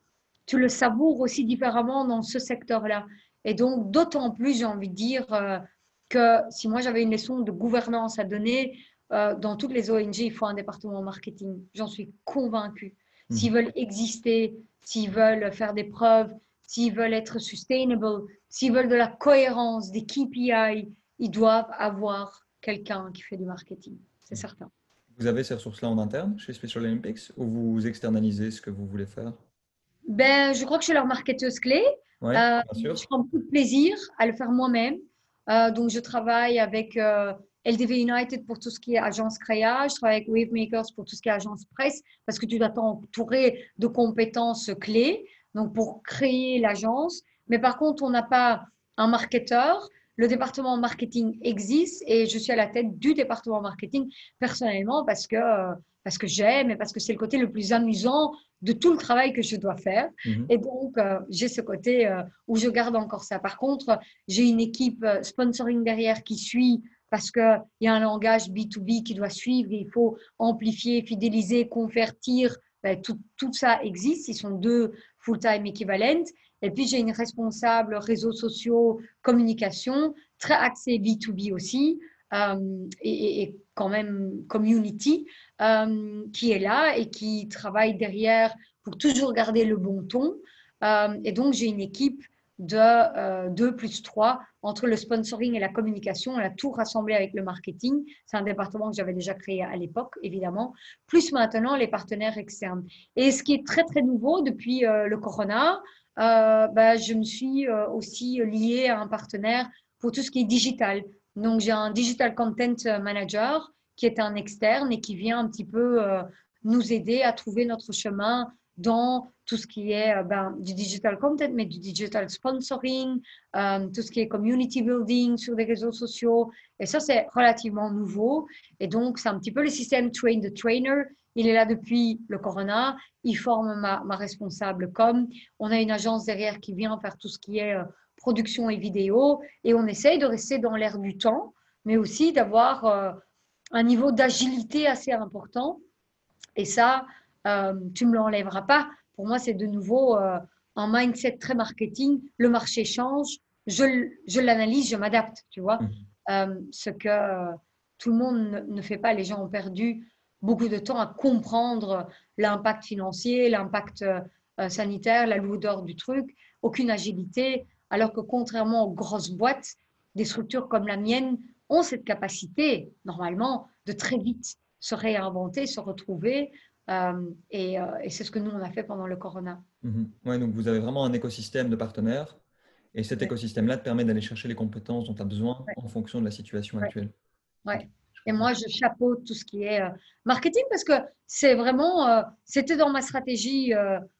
tu le savoures aussi différemment dans ce secteur-là. Et donc, d'autant plus, j'ai envie de dire euh, que si moi j'avais une leçon de gouvernance à donner, euh, dans toutes les ONG, il faut un département marketing. J'en suis convaincue. S'ils mmh. veulent exister, s'ils veulent faire des preuves, s'ils veulent être sustainable, s'ils veulent de la cohérence, des KPI, ils doivent avoir quelqu'un qui fait du marketing, c'est mmh. certain. Vous avez ces ressources-là en interne chez Special Olympics ou vous externalisez ce que vous voulez faire? Ben, Je crois que je suis leur marketeuse clé. Euh, je prends beaucoup de plaisir à le faire moi-même. Euh, donc, je travaille avec euh, LDV United pour tout ce qui est agence créage, je travaille avec Wavemakers pour tout ce qui est agence presse, parce que tu dois t'entourer de compétences clés, donc pour créer l'agence. Mais par contre, on n'a pas un marketeur. Le département marketing existe et je suis à la tête du département marketing personnellement parce que, parce que j'aime et parce que c'est le côté le plus amusant de tout le travail que je dois faire. Mhm. Et donc, euh, j'ai ce côté euh, où je garde encore ça. Par contre, j'ai une équipe euh, sponsoring derrière qui suit parce qu'il y a un langage B2B qui doit suivre, il faut amplifier, fidéliser, convertir, ben, tout, ça existe, ils sont deux full-time équivalents. Et puis j'ai une responsable réseaux sociaux, communication, très axée B2B aussi, euh, et, quand même community, euh, qui est là et qui travaille derrière pour toujours garder le bon ton. Euh, et donc j'ai une équipe de 2 plus 3 entre le sponsoring et la communication. On a tout rassemblé avec le marketing. C'est un département que j'avais déjà créé à l'époque, évidemment, plus maintenant les partenaires externes. Et ce qui est très, très nouveau depuis euh, le corona, euh, bah, je me suis euh, aussi liée à un partenaire pour tout ce qui est digital. Donc, j'ai un digital content manager qui est un externe et qui vient un petit peu nous aider à trouver notre chemin dans tout ce qui est euh, ben, du digital content, mais du digital sponsoring, euh, tout ce qui est community building sur les réseaux sociaux. Et ça, c'est relativement nouveau. Et donc, c'est un petit peu le système train the trainer. Il est là depuis le corona. Il forme ma, responsable com. On a une agence derrière qui vient faire tout ce qui est euh, production et vidéo. Et on essaye de rester dans l'air du temps, mais aussi d'avoir un niveau d'agilité assez important. Et ça, euh, tu ne me l'enlèveras pas. Pour moi, c'est de nouveau euh, un mindset très marketing. Le marché change, je, je l'analyse, je m'adapte, tu vois. Mhm. Euh, ce que tout le monde ne fait pas. Les gens ont perdu beaucoup de temps à comprendre l'impact financier, l'impact sanitaire, la lourdeur du truc, aucune agilité, alors que contrairement aux grosses boîtes, des structures comme la mienne ont cette capacité, normalement, de très vite se réinventer, se retrouver, euh, euh, et, c'est ce que nous, on a fait pendant le corona. Mhm. Oui, donc vous avez vraiment un écosystème de partenaires. Et cet écosystème-là te permet d'aller chercher les compétences dont tu as besoin en fonction de la situation actuelle. Oui. Et moi, je chapeaute tout ce qui est euh, marketing parce que c'est vraiment, c'était dans ma stratégie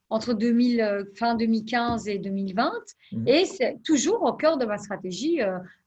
entre 2000, fin 2015 et 2020. Mhm. Et c'est toujours au cœur de ma stratégie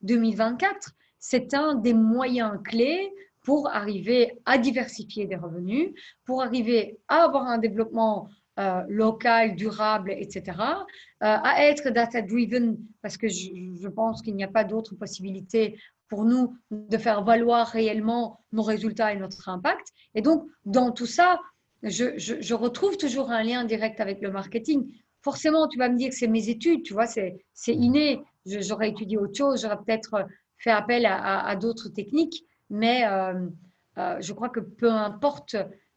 2024. C'est un des moyens clés pour arriver à diversifier des revenus, pour arriver à avoir un développement euh, local, durable, etc., euh, à être data-driven, parce que je, pense qu'il n'y a pas d'autre possibilité pour nous de faire valoir réellement nos résultats et notre impact. Et donc, dans tout ça, je, je retrouve toujours un lien direct avec le marketing. Forcément, tu vas me dire que c'est mes études, tu vois, c'est inné. J'aurais étudié autre chose, j'aurais peut-être fait appel à, d'autres techniques, mais euh, euh, je crois que peu importe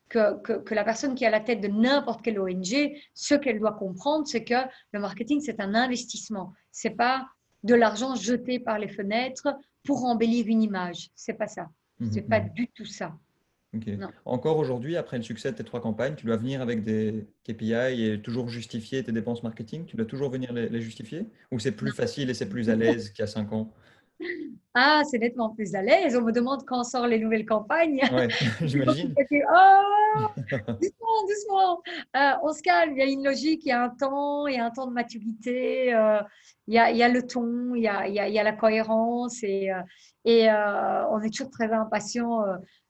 que, que, la personne qui est à la tête de n'importe quelle ONG, ce qu'elle doit comprendre, c'est que le marketing, c'est un investissement. C'est pas de l'argent jeté par les fenêtres pour embellir une image. C'est pas ça. Mmh, c'est pas mmh. du tout ça. Encore aujourd'hui, après le succès de tes trois campagnes, tu dois venir avec des KPI et toujours justifier tes dépenses marketing? Tu dois toujours venir les, les justifier? Ou c'est plus facile et c'est plus à l'aise qu'il y a cinq ans? [laughs] ah, c'est nettement plus à l'aise. On me demande quand sort les nouvelles campagnes. Ouais, [laughs] j'imagine. oh, [laughs] doucement, doucement. Euh, on se calme. Il y a une logique, il y a un temps, il y a un temps de maturité. Euh, il, y a, il, y a, le ton, il y a, il y a, la cohérence et, euh, et on est toujours très impatient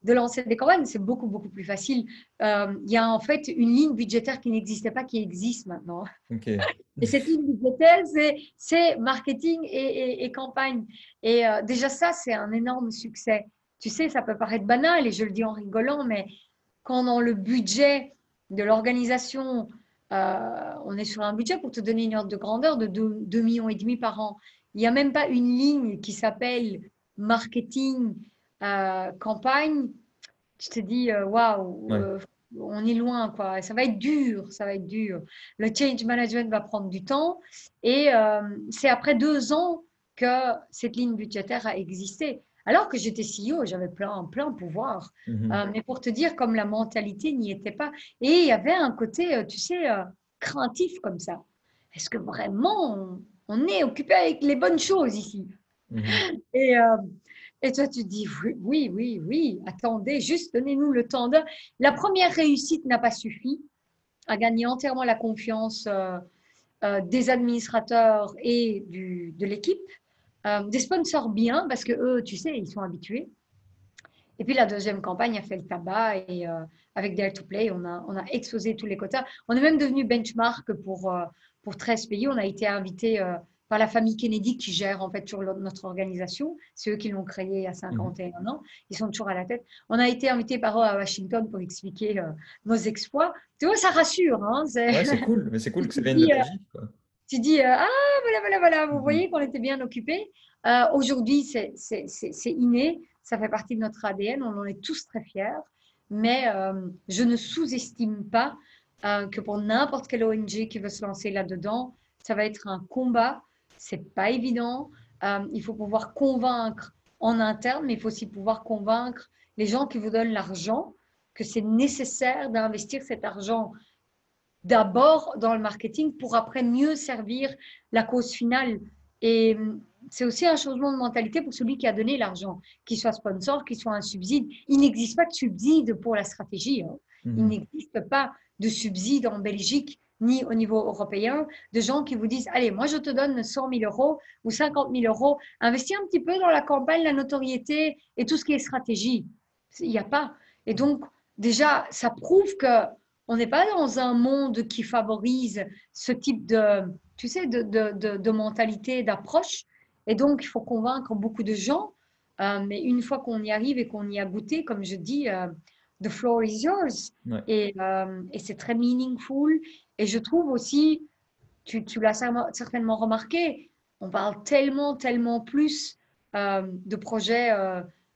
de lancer des campagnes. C'est beaucoup, beaucoup plus facile. il y a en fait une ligne budgétaire qui n'existait pas, qui existe maintenant. [laughs] Et cette ligne budgétaire, c'est marketing et, et, campagne. Et déjà ça, c'est un énorme succès. Tu sais, ça peut paraître banal et je le dis en rigolant, mais quand dans le budget de l'organisation, euh, on est sur un budget pour te donner une ordre de grandeur de 2, millions et demi par an. Il n'y a même pas une ligne qui s'appelle marketing euh, campagne. Je te dis, euh, waouh, on est loin, quoi. Ça va être dur, ça va être dur. Le change management va prendre du temps et c'est après deux ans que cette ligne budgétaire a existé. Alors que j'étais CEO, j'avais plein, plein pouvoir. Mhm. Euh, mais pour te dire, comme la mentalité n'y était pas. Et il y avait un côté, euh, tu sais, euh, craintif comme ça. Est-ce que vraiment on, est occupé avec les bonnes choses ici? Mhm. et, et, toi, tu dis oui, oui, oui, attendez, juste donnez-nous le temps. La première réussite n'a pas suffi à gagner entièrement la confiance des administrateurs et du, de l'équipe. Euh, des sponsors bien, parce que eux, tu sais, ils sont habitués. Et puis la deuxième campagne a fait le tabac et euh, avec Dare to Play, on a, on a exposé tous les quotas. On est même devenu benchmark pour, euh, pour 13 pays. On a été invité par la famille Kennedy qui gère en fait sur notre organisation. C'est eux qui l'ont créé il y a 51 mmh. ans. Ils sont toujours à la tête. On a été invité par eux à Washington pour expliquer nos exploits. Tu vois, ça rassure. Hein ouais, c'est cool, mais c'est cool que ça vienne de ta [laughs] tu dis euh, Ah, voilà, voilà, voilà, vous mhm. voyez qu'on était bien occupés. Euh, aujourd'hui, c'est inné, ça fait partie de notre ADN, on en est tous très fiers, mais euh, je ne sous-estime pas que pour n'importe quelle ONG qui veut se lancer là-dedans, ça va être un combat, c'est pas évident. il faut pouvoir convaincre en interne, mais il faut aussi pouvoir convaincre les gens qui vous donnent l'argent que c'est nécessaire d'investir cet argent d'abord dans le marketing pour après mieux servir la cause finale. Et hum, c'est aussi un changement de mentalité pour celui qui a donné l'argent, qu'il soit sponsor, qu'il soit un subside. Il n'existe pas de subside pour la stratégie. Hein. Mhm. Il n'existe pas de subside en Belgique ni au niveau européen, de gens qui vous disent, allez, moi je te donne 100 000 euros ou 50 000 euros, investis un petit peu dans la campagne, la notoriété et tout ce qui est stratégie. Il n'y a pas. Et donc, déjà, ça prouve que on n'est pas dans un monde qui favorise ce type de, tu sais, de, de, de, mentalité, d'approche. Et donc, il faut convaincre beaucoup de gens. Euh, mais une fois qu'on y arrive et qu'on y a goûté, comme je dis, euh, the floor is yours. Et, euh, et c'est très meaningful. Et je trouve aussi, tu, tu l'as certainement remarqué, on parle tellement, tellement plus de projets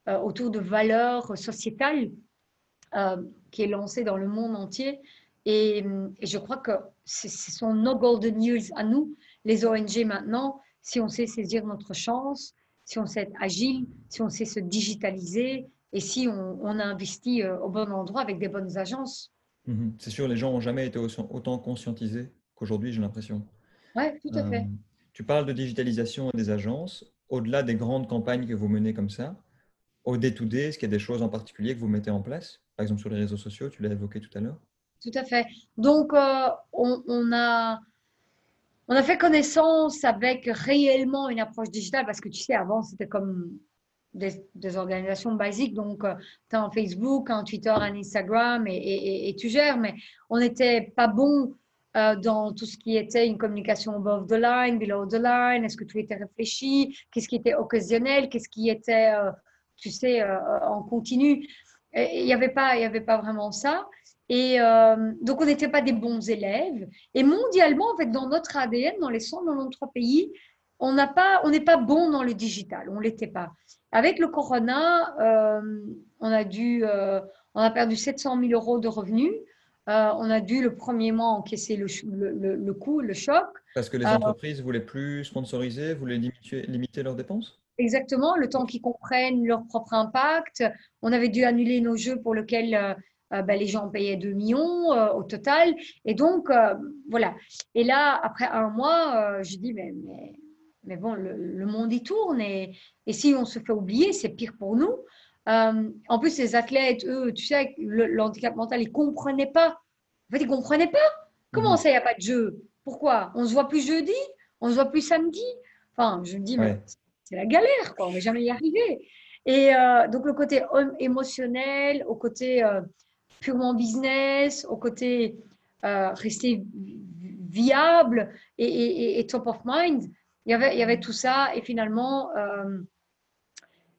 autour de valeurs sociétales qui est lancé dans le monde entier. Et, je crois que ce sont nos golden years à nous, les ONG maintenant, si on sait saisir notre chance, si on sait être agile, si on sait se digitaliser et si on, on a investi euh, au bon endroit avec des bonnes agences. Mhm. C'est sûr, les gens n'ont jamais été autant conscientisés qu'aujourd'hui, j'ai l'impression. Oui, tout à fait. Euh, tu parles de digitalisation des agences. Au-delà des grandes campagnes que vous menez comme ça, au day-to-day, est-ce qu'il y a des choses en particulier que vous mettez en place? Par exemple sur les réseaux sociaux, tu l'as évoqué tout à l'heure. Tout à fait. Donc, euh, on, a, on a fait connaissance avec réellement une approche digitale parce que tu sais, avant, c'était comme des, organisations basiques. Donc, tu as un Facebook, un Twitter, un Instagram et, tu gères. Mais on n'était pas bon dans tout ce qui était une communication above the line, below the line. Est-ce que tout était réfléchi? Qu'est-ce qui était occasionnel? Qu'est-ce qui était, tu sais, en continu? Il n'y avait, pas, avait pas vraiment ça. Et euh, donc, on n'était pas des bons élèves. Et mondialement, en fait, dans notre ADN, dans les 193 pays, on n'a pas, n'est pas bon dans le digital. On l'était pas. Avec le corona, euh, on a dû, euh, on a perdu 700 000 euros de revenus. on a dû le premier mois encaisser le, le, le, coût, le choc. Parce que les entreprises voulaient plus sponsoriser, voulaient limiter, limiter leurs dépenses? Exactement, le temps qu'ils comprennent leur propre impact. On avait dû annuler nos jeux pour lesquels euh, ben, les gens payaient 2 millions euh, au total. Et donc, euh, voilà. Et là, après un mois, je dis, mais, mais, bon, le, monde y tourne. Et, et, si on se fait oublier, c'est pire pour nous. en plus, les athlètes, eux, tu sais, le, handicap mental, ils ne comprenaient pas. En fait, ils ne comprenaient pas. Comment mhm. ça, il n'y a pas de jeu? Pourquoi? On ne se voit plus jeudi On ne se voit plus samedi Enfin, je me dis, mais c'est la galère, quoi. on ne va jamais y arriver. Et donc, le côté émotionnel, au côté purement business, au côté euh, rester viable et, top of mind. Il y, avait, tout ça et finalement, euh,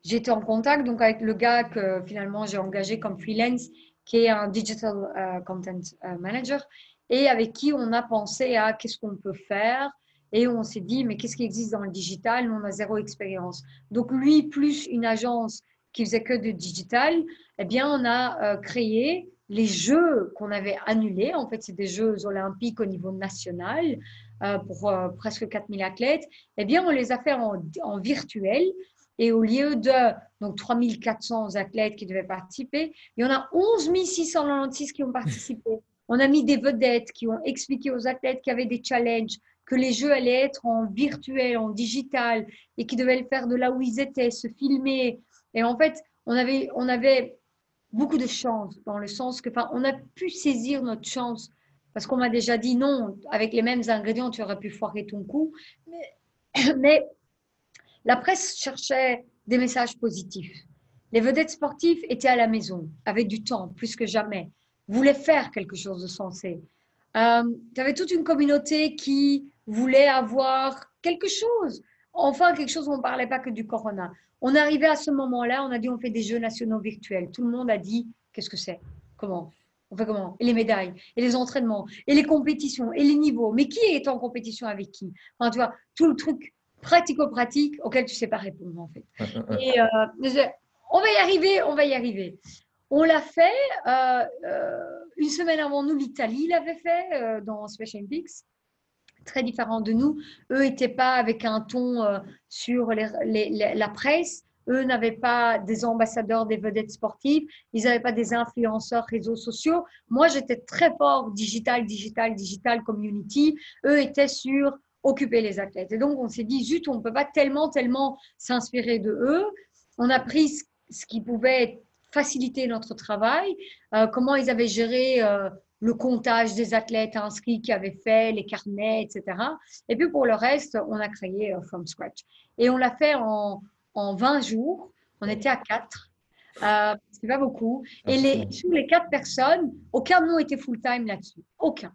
j'étais en contact donc avec le gars que finalement j'ai engagé comme freelance, qui est un digital euh, content manager, et avec qui on a pensé à qu'est-ce qu'on peut faire. Et on s'est dit, mais qu'est-ce qui existe dans le digital? On a zéro expérience. Donc lui, plus une agence qui faisait que de digital, eh bien, on a créé les jeux qu'on avait annulés, en fait, c'est des Jeux olympiques au niveau national euh, pour euh, presque 4000 athlètes, eh bien, on les a fait en, virtuel. Et au lieu de donc 3400 athlètes qui devaient participer, il y en a 11 696 qui ont participé. On a mis des vedettes qui ont expliqué aux athlètes qu'il y avait des challenges, que les jeux allaient être en virtuel, en digital, et qu'ils devaient le faire de là où ils étaient, se filmer. Et en fait, on avait, on avait beaucoup de chance, dans le sens que, enfin, on a pu saisir notre chance, parce qu'on m'a déjà dit non, avec les mêmes ingrédients, tu aurais pu foirer ton coup. [clears throat] Mais, la presse cherchait des messages positifs. Les vedettes sportives étaient à la maison, avaient du temps, plus que jamais, voulaient faire quelque chose de sensé. Euh, tu avais toute une communauté qui voulait avoir quelque chose, enfin quelque chose où on ne parlait pas que du corona. On arrivé à ce moment-là, on a dit on fait des Jeux nationaux virtuels. Tout le monde a dit qu'est-ce que c'est? Comment? On fait comment? Et les médailles, et les entraînements, et les compétitions, et les niveaux. Mais qui est en compétition avec qui? Enfin, tu vois, tout le truc pratico-pratique auquel tu ne sais pas répondre en fait. [laughs] Et euh, on va y arriver, on va y arriver. On l'a fait euh, euh, une semaine avant nous, l'Italie l'avait fait dans Special Olympics très différents de nous. Eux n'étaient pas avec un ton euh, sur la presse. Eux n'avaient pas des ambassadeurs, des vedettes sportives. Ils n'avaient pas des influenceurs réseaux sociaux. Moi, j'étais très fort digital, digital, digital community. Eux étaient sur occuper les athlètes. Et donc, on s'est dit, zut, on ne peut pas tellement, tellement s'inspirer de eux. On a pris ce qui pouvait faciliter notre travail, euh, comment ils avaient géré euh, le comptage des athlètes inscrits qui avaient fait, les carnets, etc. Et puis pour le reste, on a créé euh, From Scratch. Et on l'a fait en, en 20 jours. On était à 4. Euh, c'est pas beaucoup. Et les, sur les quatre personnes, aucun nom était full-time là-dessus. Aucun.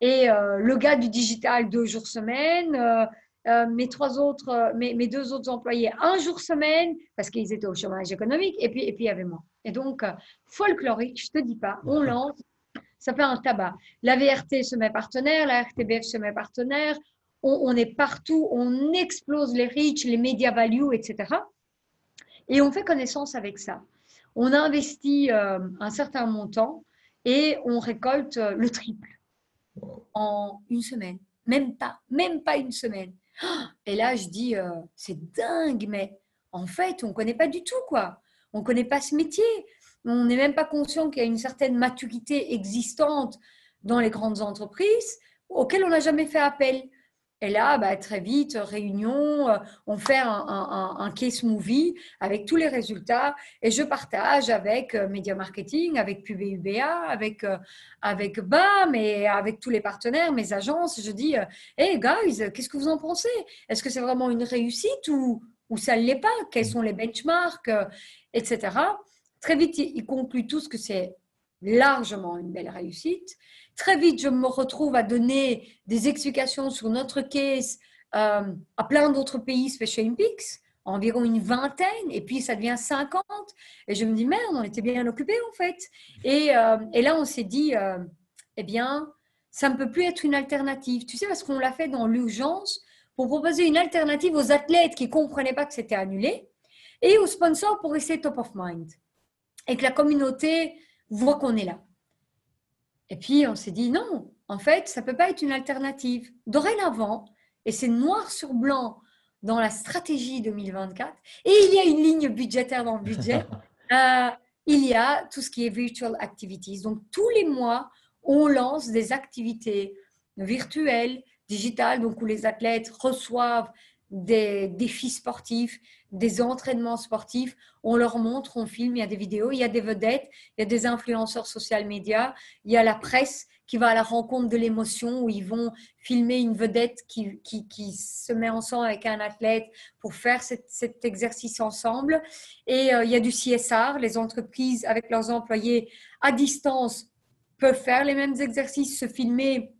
Et euh, le gars du digital, deux jours semaine. Euh, mes trois autres, mes, mes, deux autres employés, un jour semaine, parce qu'ils étaient au chômage économique, et puis, et puis il y avait moi. Et donc, folklorique, je te dis pas, on lance, ça fait un tabac. La VRT se met partenaire, la RTBF se met partenaire, on, est partout, on explose les reach, les media value, etc. Et on fait connaissance avec ça. On a investi euh, un certain montant et on récolte euh, le triple en une semaine. Même pas, même pas une semaine. [gasps] Et là, je dis, euh, c'est dingue, mais en fait, on ne connaît pas du tout, quoi. On ne connaît pas ce métier on n'est même pas conscient qu'il y a une certaine maturité existante dans les grandes entreprises auxquelles on n'a jamais fait appel. Et là, bah, très vite, réunion, euh, on fait un, case movie avec tous les résultats et je partage avec euh, Media Marketing, avec PUBUBA, avec, euh, avec BAM et avec tous les partenaires, mes agences. Je dis, hey guys, qu'est-ce que vous en pensez? Est-ce que c'est vraiment une réussite ou, ou ça ne l'est pas, quels sont les benchmarks, etc. Très vite, ils concluent tous que c'est largement une belle réussite. Très vite, je me retrouve à donner des explications sur notre case à plein d'autres pays Special Olympics environ une vingtaine, et puis ça devient 50. Et je me dis, merde, on était bien occupés en fait. Et, euh, là, on s'est dit, euh, eh bien, ça ne peut plus être une alternative. Tu sais, parce qu'on l'a fait dans l'urgence pour proposer une alternative aux athlètes qui ne comprenaient pas que c'était annulé et aux sponsors pour rester top of mind. Et que la communauté voit qu'on est là. Et puis, on s'est dit, non, en fait, ça ne peut pas être une alternative. Dorénavant, et c'est noir sur blanc dans la stratégie 2024 et il y a une ligne budgétaire dans le budget. [laughs] Euh, il y a tout ce qui est virtual activities. Donc tous les mois, on lance des activités virtuelles, digitales, donc où les athlètes reçoivent des défis sportifs, des entraînements sportifs. On leur montre, on filme, il y a des vidéos, il y a des vedettes, il y a des influenceurs social médias, il y a la presse qui va à la rencontre de l'émotion, où ils vont filmer une vedette qui, qui, se met ensemble avec un athlète pour faire cet, exercice ensemble. Et euh, il y a du CSR, les entreprises avec leurs employés à distance peuvent faire les mêmes exercices, se filmer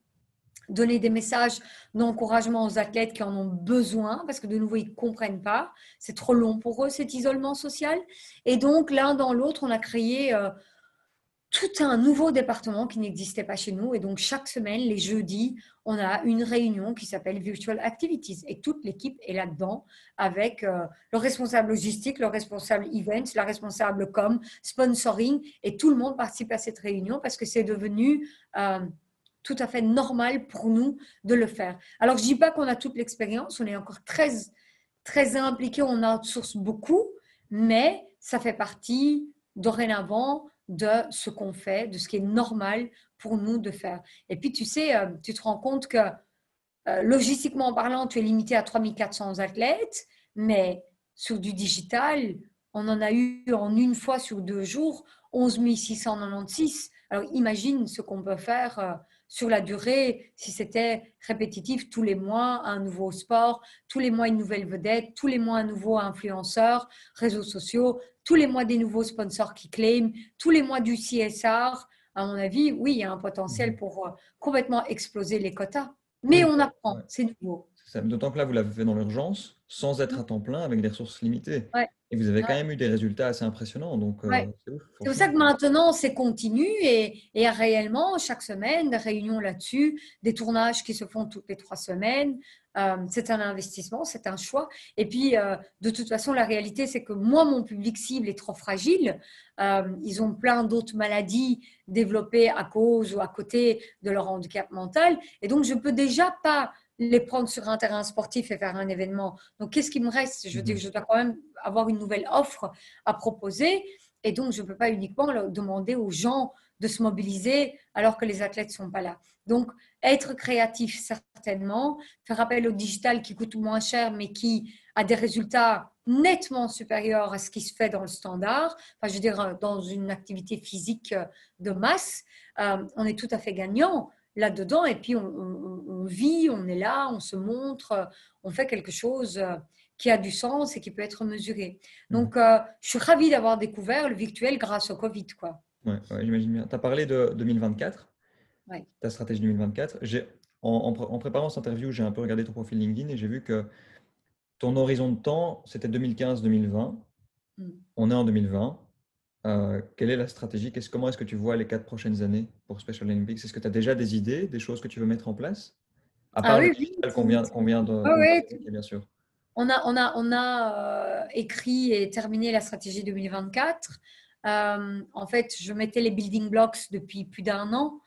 donner des messages d'encouragement aux athlètes qui en ont besoin, parce que de nouveau, ils ne comprennent pas. C'est trop long pour eux, cet isolement social. Et donc, l'un dans l'autre, on a créé euh, tout un nouveau département qui n'existait pas chez nous. Et donc, chaque semaine, les jeudis, on a une réunion qui s'appelle Virtual Activities. Et toute l'équipe est là-dedans avec euh, le responsable logistique, le responsable events, la responsable com, sponsoring. Et tout le monde participe à cette réunion parce que c'est devenu euh, tout à fait normal pour nous de le faire. Alors, je ne dis pas qu'on a toute l'expérience. On est encore très, très impliqué. On outsource beaucoup. Mais ça fait partie dorénavant de ce qu'on fait, de ce qui est normal pour nous de faire. Et puis, tu sais, euh, tu te rends compte que euh, logistiquement parlant, tu es limité à 3400 athlètes, mais sur du digital, on en a eu en une fois sur deux jours 11 696. Alors imagine ce qu'on peut faire euh, sur la durée si c'était répétitif tous les mois, un nouveau sport, tous les mois une nouvelle vedette, tous les mois un nouveau influenceur, réseaux sociaux, tous les mois des nouveaux sponsors qui claiment, tous les mois du CSR, à mon avis, oui, il y a un potentiel mhm. pour euh, complètement exploser les quotas. Mais on apprend, c'est nouveau. D'autant que là, vous l'avez fait dans l'urgence, sans être à temps plein, avec des ressources limitées. Et vous avez quand même eu des résultats assez impressionnants. Donc, euh, c'est pour ça que maintenant, c'est continu et, et réellement, chaque semaine, des réunions là-dessus, des tournages qui se font toutes les trois semaines. Euh, c'est un investissement, c'est un choix. Et puis, euh, de toute façon, la réalité, c'est que moi, mon public cible est trop fragile. ils ont plein d'autres maladies développées à cause ou à côté de leur handicap mental. Et donc, je peux déjà pas les prendre sur un terrain sportif et faire un événement. Donc, qu'est-ce qui me reste? Je dis, mhm. je dois quand même avoir une nouvelle offre à proposer. Et donc, je ne peux pas uniquement demander aux gens de se mobiliser alors que les athlètes ne sont pas là. Donc, être créatif, certainement. Faire appel au digital qui coûte moins cher, mais qui a des résultats nettement supérieurs à ce qui se fait dans le standard. Enfin, je veux dire, dans une activité physique de masse, euh, on est tout à fait gagnant là-dedans et puis on, vit, on est là, on se montre, on fait quelque chose euh, qui a du sens et qui peut être mesuré. Mmh. Donc, euh, je suis ravie d'avoir découvert le virtuel grâce au Covid. Quoi. Ouais, j'imagine bien. Tu as parlé de 2024, ta stratégie 2024. En, en, préparant cette interview, j'ai un peu regardé ton profil LinkedIn et j'ai vu que ton horizon de temps, c'était 2015-2020. Mmh. On est en 2020. Euh, quelle est la stratégie? Comment est-ce que tu vois les quatre prochaines années pour Special Olympics? Est-ce que tu as déjà des idées, des choses que tu veux mettre en place? À part ah, oui, oui. qu'on vient, de bien sûr. On a, on a, on a euh, écrit et terminé la stratégie 2024. Euh, en fait, je mettais les building blocks depuis plus d'un an,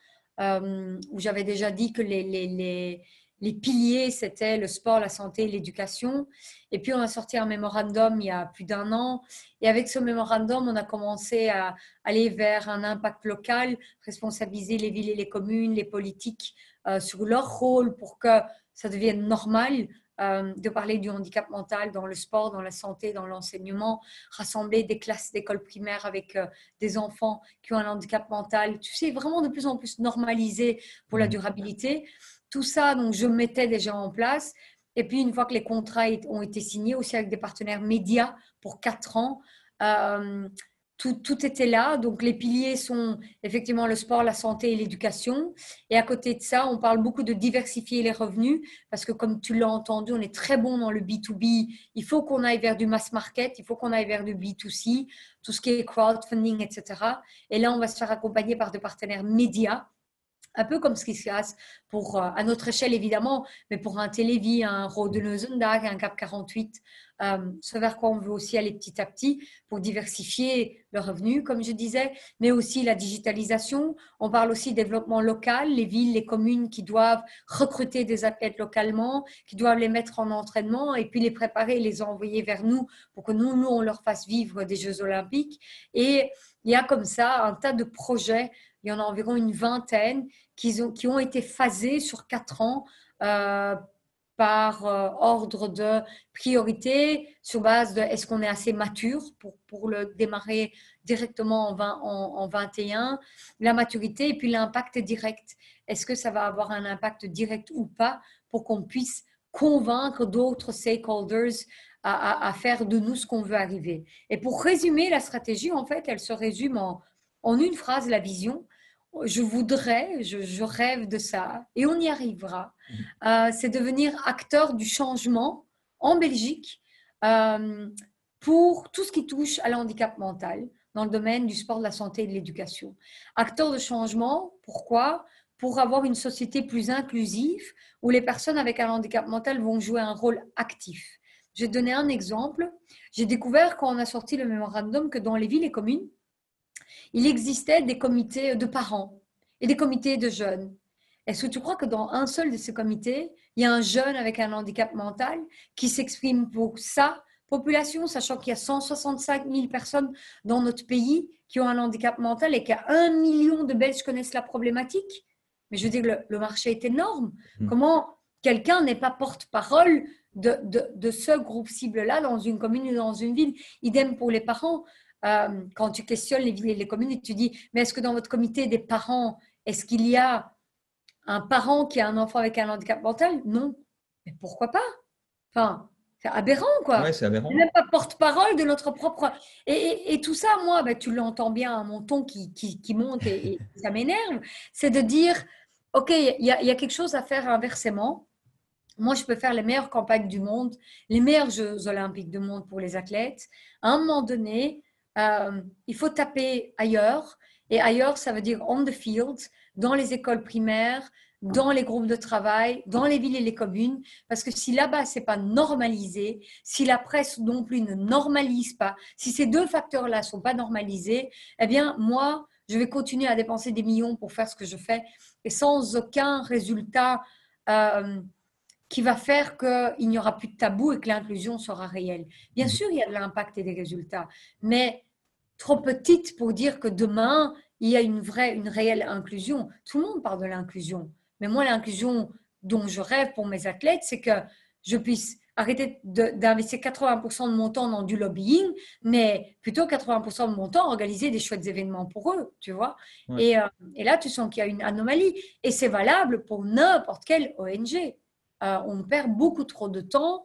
où j'avais déjà dit que les, les, les les piliers, c'était le sport, la santé, l'éducation. Et puis, on a sorti un mémorandum il y a plus d'un an. Et avec ce mémorandum, on a commencé à aller vers un impact local, responsabiliser les villes et les communes, les politiques euh, sur leur rôle pour que ça devienne normal euh, de parler du handicap mental dans le sport, dans la santé, dans l'enseignement, rassembler des classes d'école primaire avec euh, des enfants qui ont un handicap mental. Tu sais, vraiment de plus en plus normalisé pour la mmh. durabilité. Tout ça, donc, je mettais déjà en place. Et puis, une fois que les contrats ont été signés, aussi avec des partenaires médias pour quatre ans, euh, tout, était là. Donc, les piliers sont effectivement le sport, la santé et l'éducation. Et à côté de ça, on parle beaucoup de diversifier les revenus parce que, comme tu l'as entendu, on est très bon dans le B2B. Il faut qu'on aille vers du mass market, il faut qu'on aille vers du B2C, tout ce qui est crowdfunding, etc. Et là, on va se faire accompagner par des partenaires médias un peu comme ce qui se passe pour, euh, à notre échelle évidemment, mais pour un Télévis, un Rode Neusendag, un Cap 48, euh, ce vers quoi on veut aussi aller petit à petit pour diversifier le revenu, comme je disais, mais aussi la digitalisation. On parle aussi développement local, les villes, les communes qui doivent recruter des athlètes localement, qui doivent les mettre en entraînement et puis les préparer, les envoyer vers nous pour que nous, nous, on leur fasse vivre des Jeux olympiques. Et il y a comme ça un tas de projets il y en a environ une vingtaine qui ont, qui ont été phasés sur quatre ans euh, par euh, ordre de priorité, sur base de est-ce qu'on est assez mature pour, pour le démarrer directement en, 20, en, 21, la maturité et puis l'impact direct. Est-ce que ça va avoir un impact direct ou pas pour qu'on puisse convaincre d'autres stakeholders à, à, faire de nous ce qu'on veut arriver? Et pour résumer la stratégie, en fait, elle se résume en, en une phrase, la vision je voudrais, je, rêve de ça, et on y arrivera, mmh. euh, c'est devenir acteur du changement en Belgique euh, pour tout ce qui touche à l'handicap mental dans le domaine du sport, de la santé et de l'éducation. Acteur de changement, pourquoi? Pour avoir une société plus inclusive où les personnes avec un handicap mental vont jouer un rôle actif. Je vais donner un exemple. J'ai découvert quand on a sorti le mémorandum que dans les villes et communes, il existait des comités de parents et des comités de jeunes. Est-ce que tu crois que dans un seul de ces comités, il y a un jeune avec un handicap mental qui s'exprime pour sa population, sachant qu'il y a 165 000 personnes dans notre pays qui ont un handicap mental et qu'un million de Belges connaissent la problématique? Mais je veux dire, le, le marché est énorme. Hmm. Comment quelqu'un n'est pas porte-parole de, de, de, ce groupe cible-là dans une commune ou dans une ville? Idem pour les parents. Euh, quand tu questionnes les villes et les communes tu dis, mais est-ce que dans votre comité des parents, est-ce qu'il y a un parent qui a un enfant avec un handicap mental? Non. Mais pourquoi pas? Enfin, c'est aberrant, quoi. Ouais, c'est aberrant. même pas porte-parole de notre propre. Et, tout ça, moi, ben, tu l'entends bien à mon ton qui, qui, monte et, ça m'énerve. C'est de dire, OK, il y, y, a quelque chose à faire inversement. Moi, je peux faire les meilleures campagnes du monde, les meilleurs Jeux olympiques du monde pour les athlètes. À un moment donné, euh, il faut taper ailleurs. Et ailleurs, ça veut dire on the field, dans les écoles primaires, dans les groupes de travail, dans les villes et les communes, parce que si là-bas c'est pas normalisé, si la presse non plus ne normalise pas, si ces deux facteurs-là sont pas normalisés, eh bien moi je vais continuer à dépenser des millions pour faire ce que je fais et sans aucun résultat euh, qui va faire qu'il n'y aura plus de tabou et que l'inclusion sera réelle. Bien mmh. sûr, il y a de l'impact et des résultats, mais trop petite pour dire que demain, il y a une vraie, une réelle inclusion. Tout le monde parle de l'inclusion. Mais moi, l'inclusion dont je rêve pour mes athlètes, c'est que je puisse arrêter d'investir 80% de mon temps dans du lobbying, mais plutôt 80% de mon temps organiser des chouettes événements pour eux, tu vois. Et, euh, et, là, tu sens qu'il y a une anomalie. Et c'est valable pour n'importe quelle ONG. Euh, on perd beaucoup trop de temps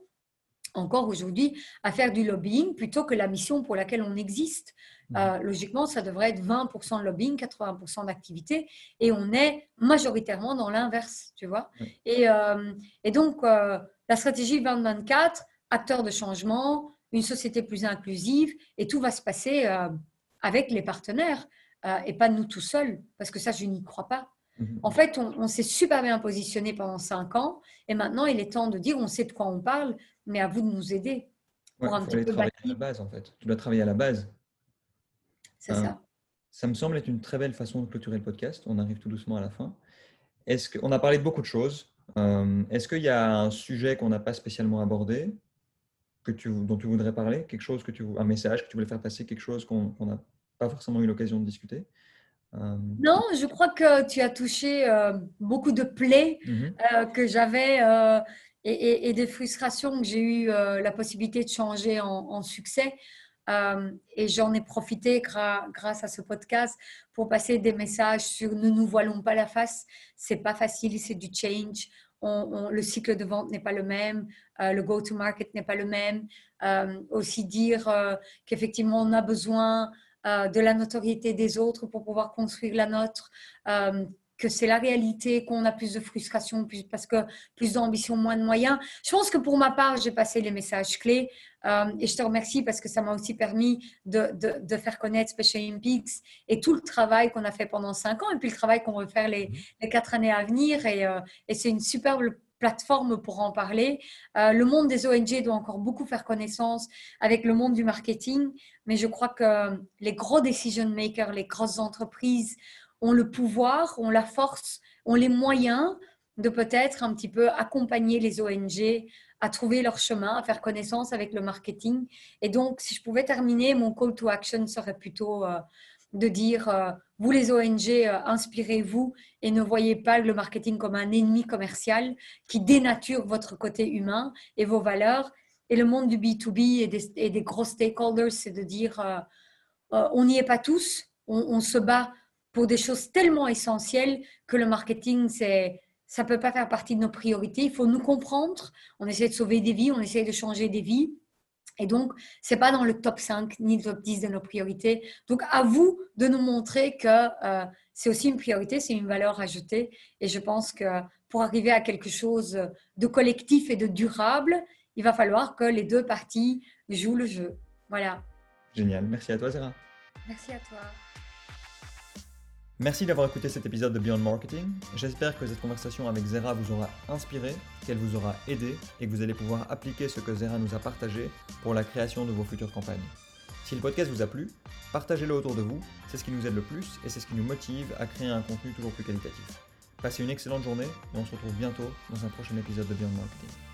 encore aujourd'hui à faire du lobbying plutôt que la mission pour laquelle on existe. Mmh. Euh, logiquement, ça devrait être 20% de lobbying, 80% d'activité, et on est majoritairement dans l'inverse, tu vois. Et, euh, et, donc, la stratégie 2024, acteur de changement, une société plus inclusive, et tout va se passer avec les partenaires et pas nous tout seuls, parce que ça, je n'y crois pas. Mhm. En fait, on, s'est super bien positionné pendant cinq ans et maintenant il est temps de dire on sait de quoi on parle, mais à vous de nous aider. Pour un petit peu travailler à la base en fait. Tu dois travailler à la base. C'est ça. Euh, ça me semble être une très belle façon de clôturer le podcast. On arrive tout doucement à la fin. Est-ce qu'on a parlé de beaucoup de choses. Euh, est-ce qu'il y a un sujet qu'on n'a pas spécialement abordé que tu, dont tu voudrais parler? Quelque chose que tu, un message que tu voulais faire passer, quelque chose qu'on n'a pas forcément eu l'occasion de discuter? Non, je crois que tu as touché euh, beaucoup de plaies mhm. euh, que j'avais et, des frustrations que j'ai eu la possibilité de changer en, succès. et j'en ai profité grâce à ce podcast pour passer des messages sur ne nous voilons pas la face. C'est pas facile, c'est du change. le cycle de vente n'est pas le même, euh, le go-to-market n'est pas le même. Euh, aussi dire euh, qu'effectivement, on a besoin de la notoriété des autres pour pouvoir construire la nôtre, que c'est la réalité, qu'on a plus de frustration, plus, parce que plus d'ambition, moins de moyens. Je pense que pour ma part, j'ai passé les messages clés et je te remercie parce que ça m'a aussi permis de, de, faire connaître Special Olympics et tout le travail qu'on a fait pendant cinq ans et puis le travail qu'on veut faire les, les quatre années à venir. Et, et c'est une superbe plateforme pour en parler. Euh, le monde des ONG doit encore beaucoup faire connaissance avec le monde du marketing, mais je crois que les gros decision makers, les grosses entreprises ont le pouvoir, ont la force, ont les moyens de peut-être un petit peu accompagner les ONG à trouver leur chemin, à faire connaissance avec le marketing. Et donc, si je pouvais terminer, mon call to action serait plutôt euh, de dire, euh, vous les ONG, euh, inspirez-vous et ne voyez pas le marketing comme un ennemi commercial qui dénature votre côté humain et vos valeurs. Et le monde du B2B et des, gros stakeholders, c'est de dire, euh, on n'y est pas tous, on, se bat pour des choses tellement essentielles que le marketing, c'est ça ne peut pas faire partie de nos priorités. Il faut nous comprendre. On essaie de sauver des vies, on essaie de changer des vies. Et donc, ce n'est pas dans le top 5 ni le top 10 de nos priorités. Donc, à vous de nous montrer que euh, c'est aussi une priorité, c'est une valeur ajoutée. Et je pense que pour arriver à quelque chose de collectif et de durable, il va falloir que les deux parties jouent le jeu. Voilà. Génial. Merci à toi, Sarah. Merci à toi. Merci d'avoir écouté cet épisode de Beyond Marketing. J'espère que cette conversation avec Zera vous aura inspiré, qu'elle vous aura aidé et que vous allez pouvoir appliquer ce que Zera nous a partagé pour la création de vos futures campagnes. Si le podcast vous a plu, partagez-le autour de vous, c'est ce qui nous aide le plus et c'est ce qui nous motive à créer un contenu toujours plus qualitatif. Passez une excellente journée et on se retrouve bientôt dans un prochain épisode de Beyond Marketing.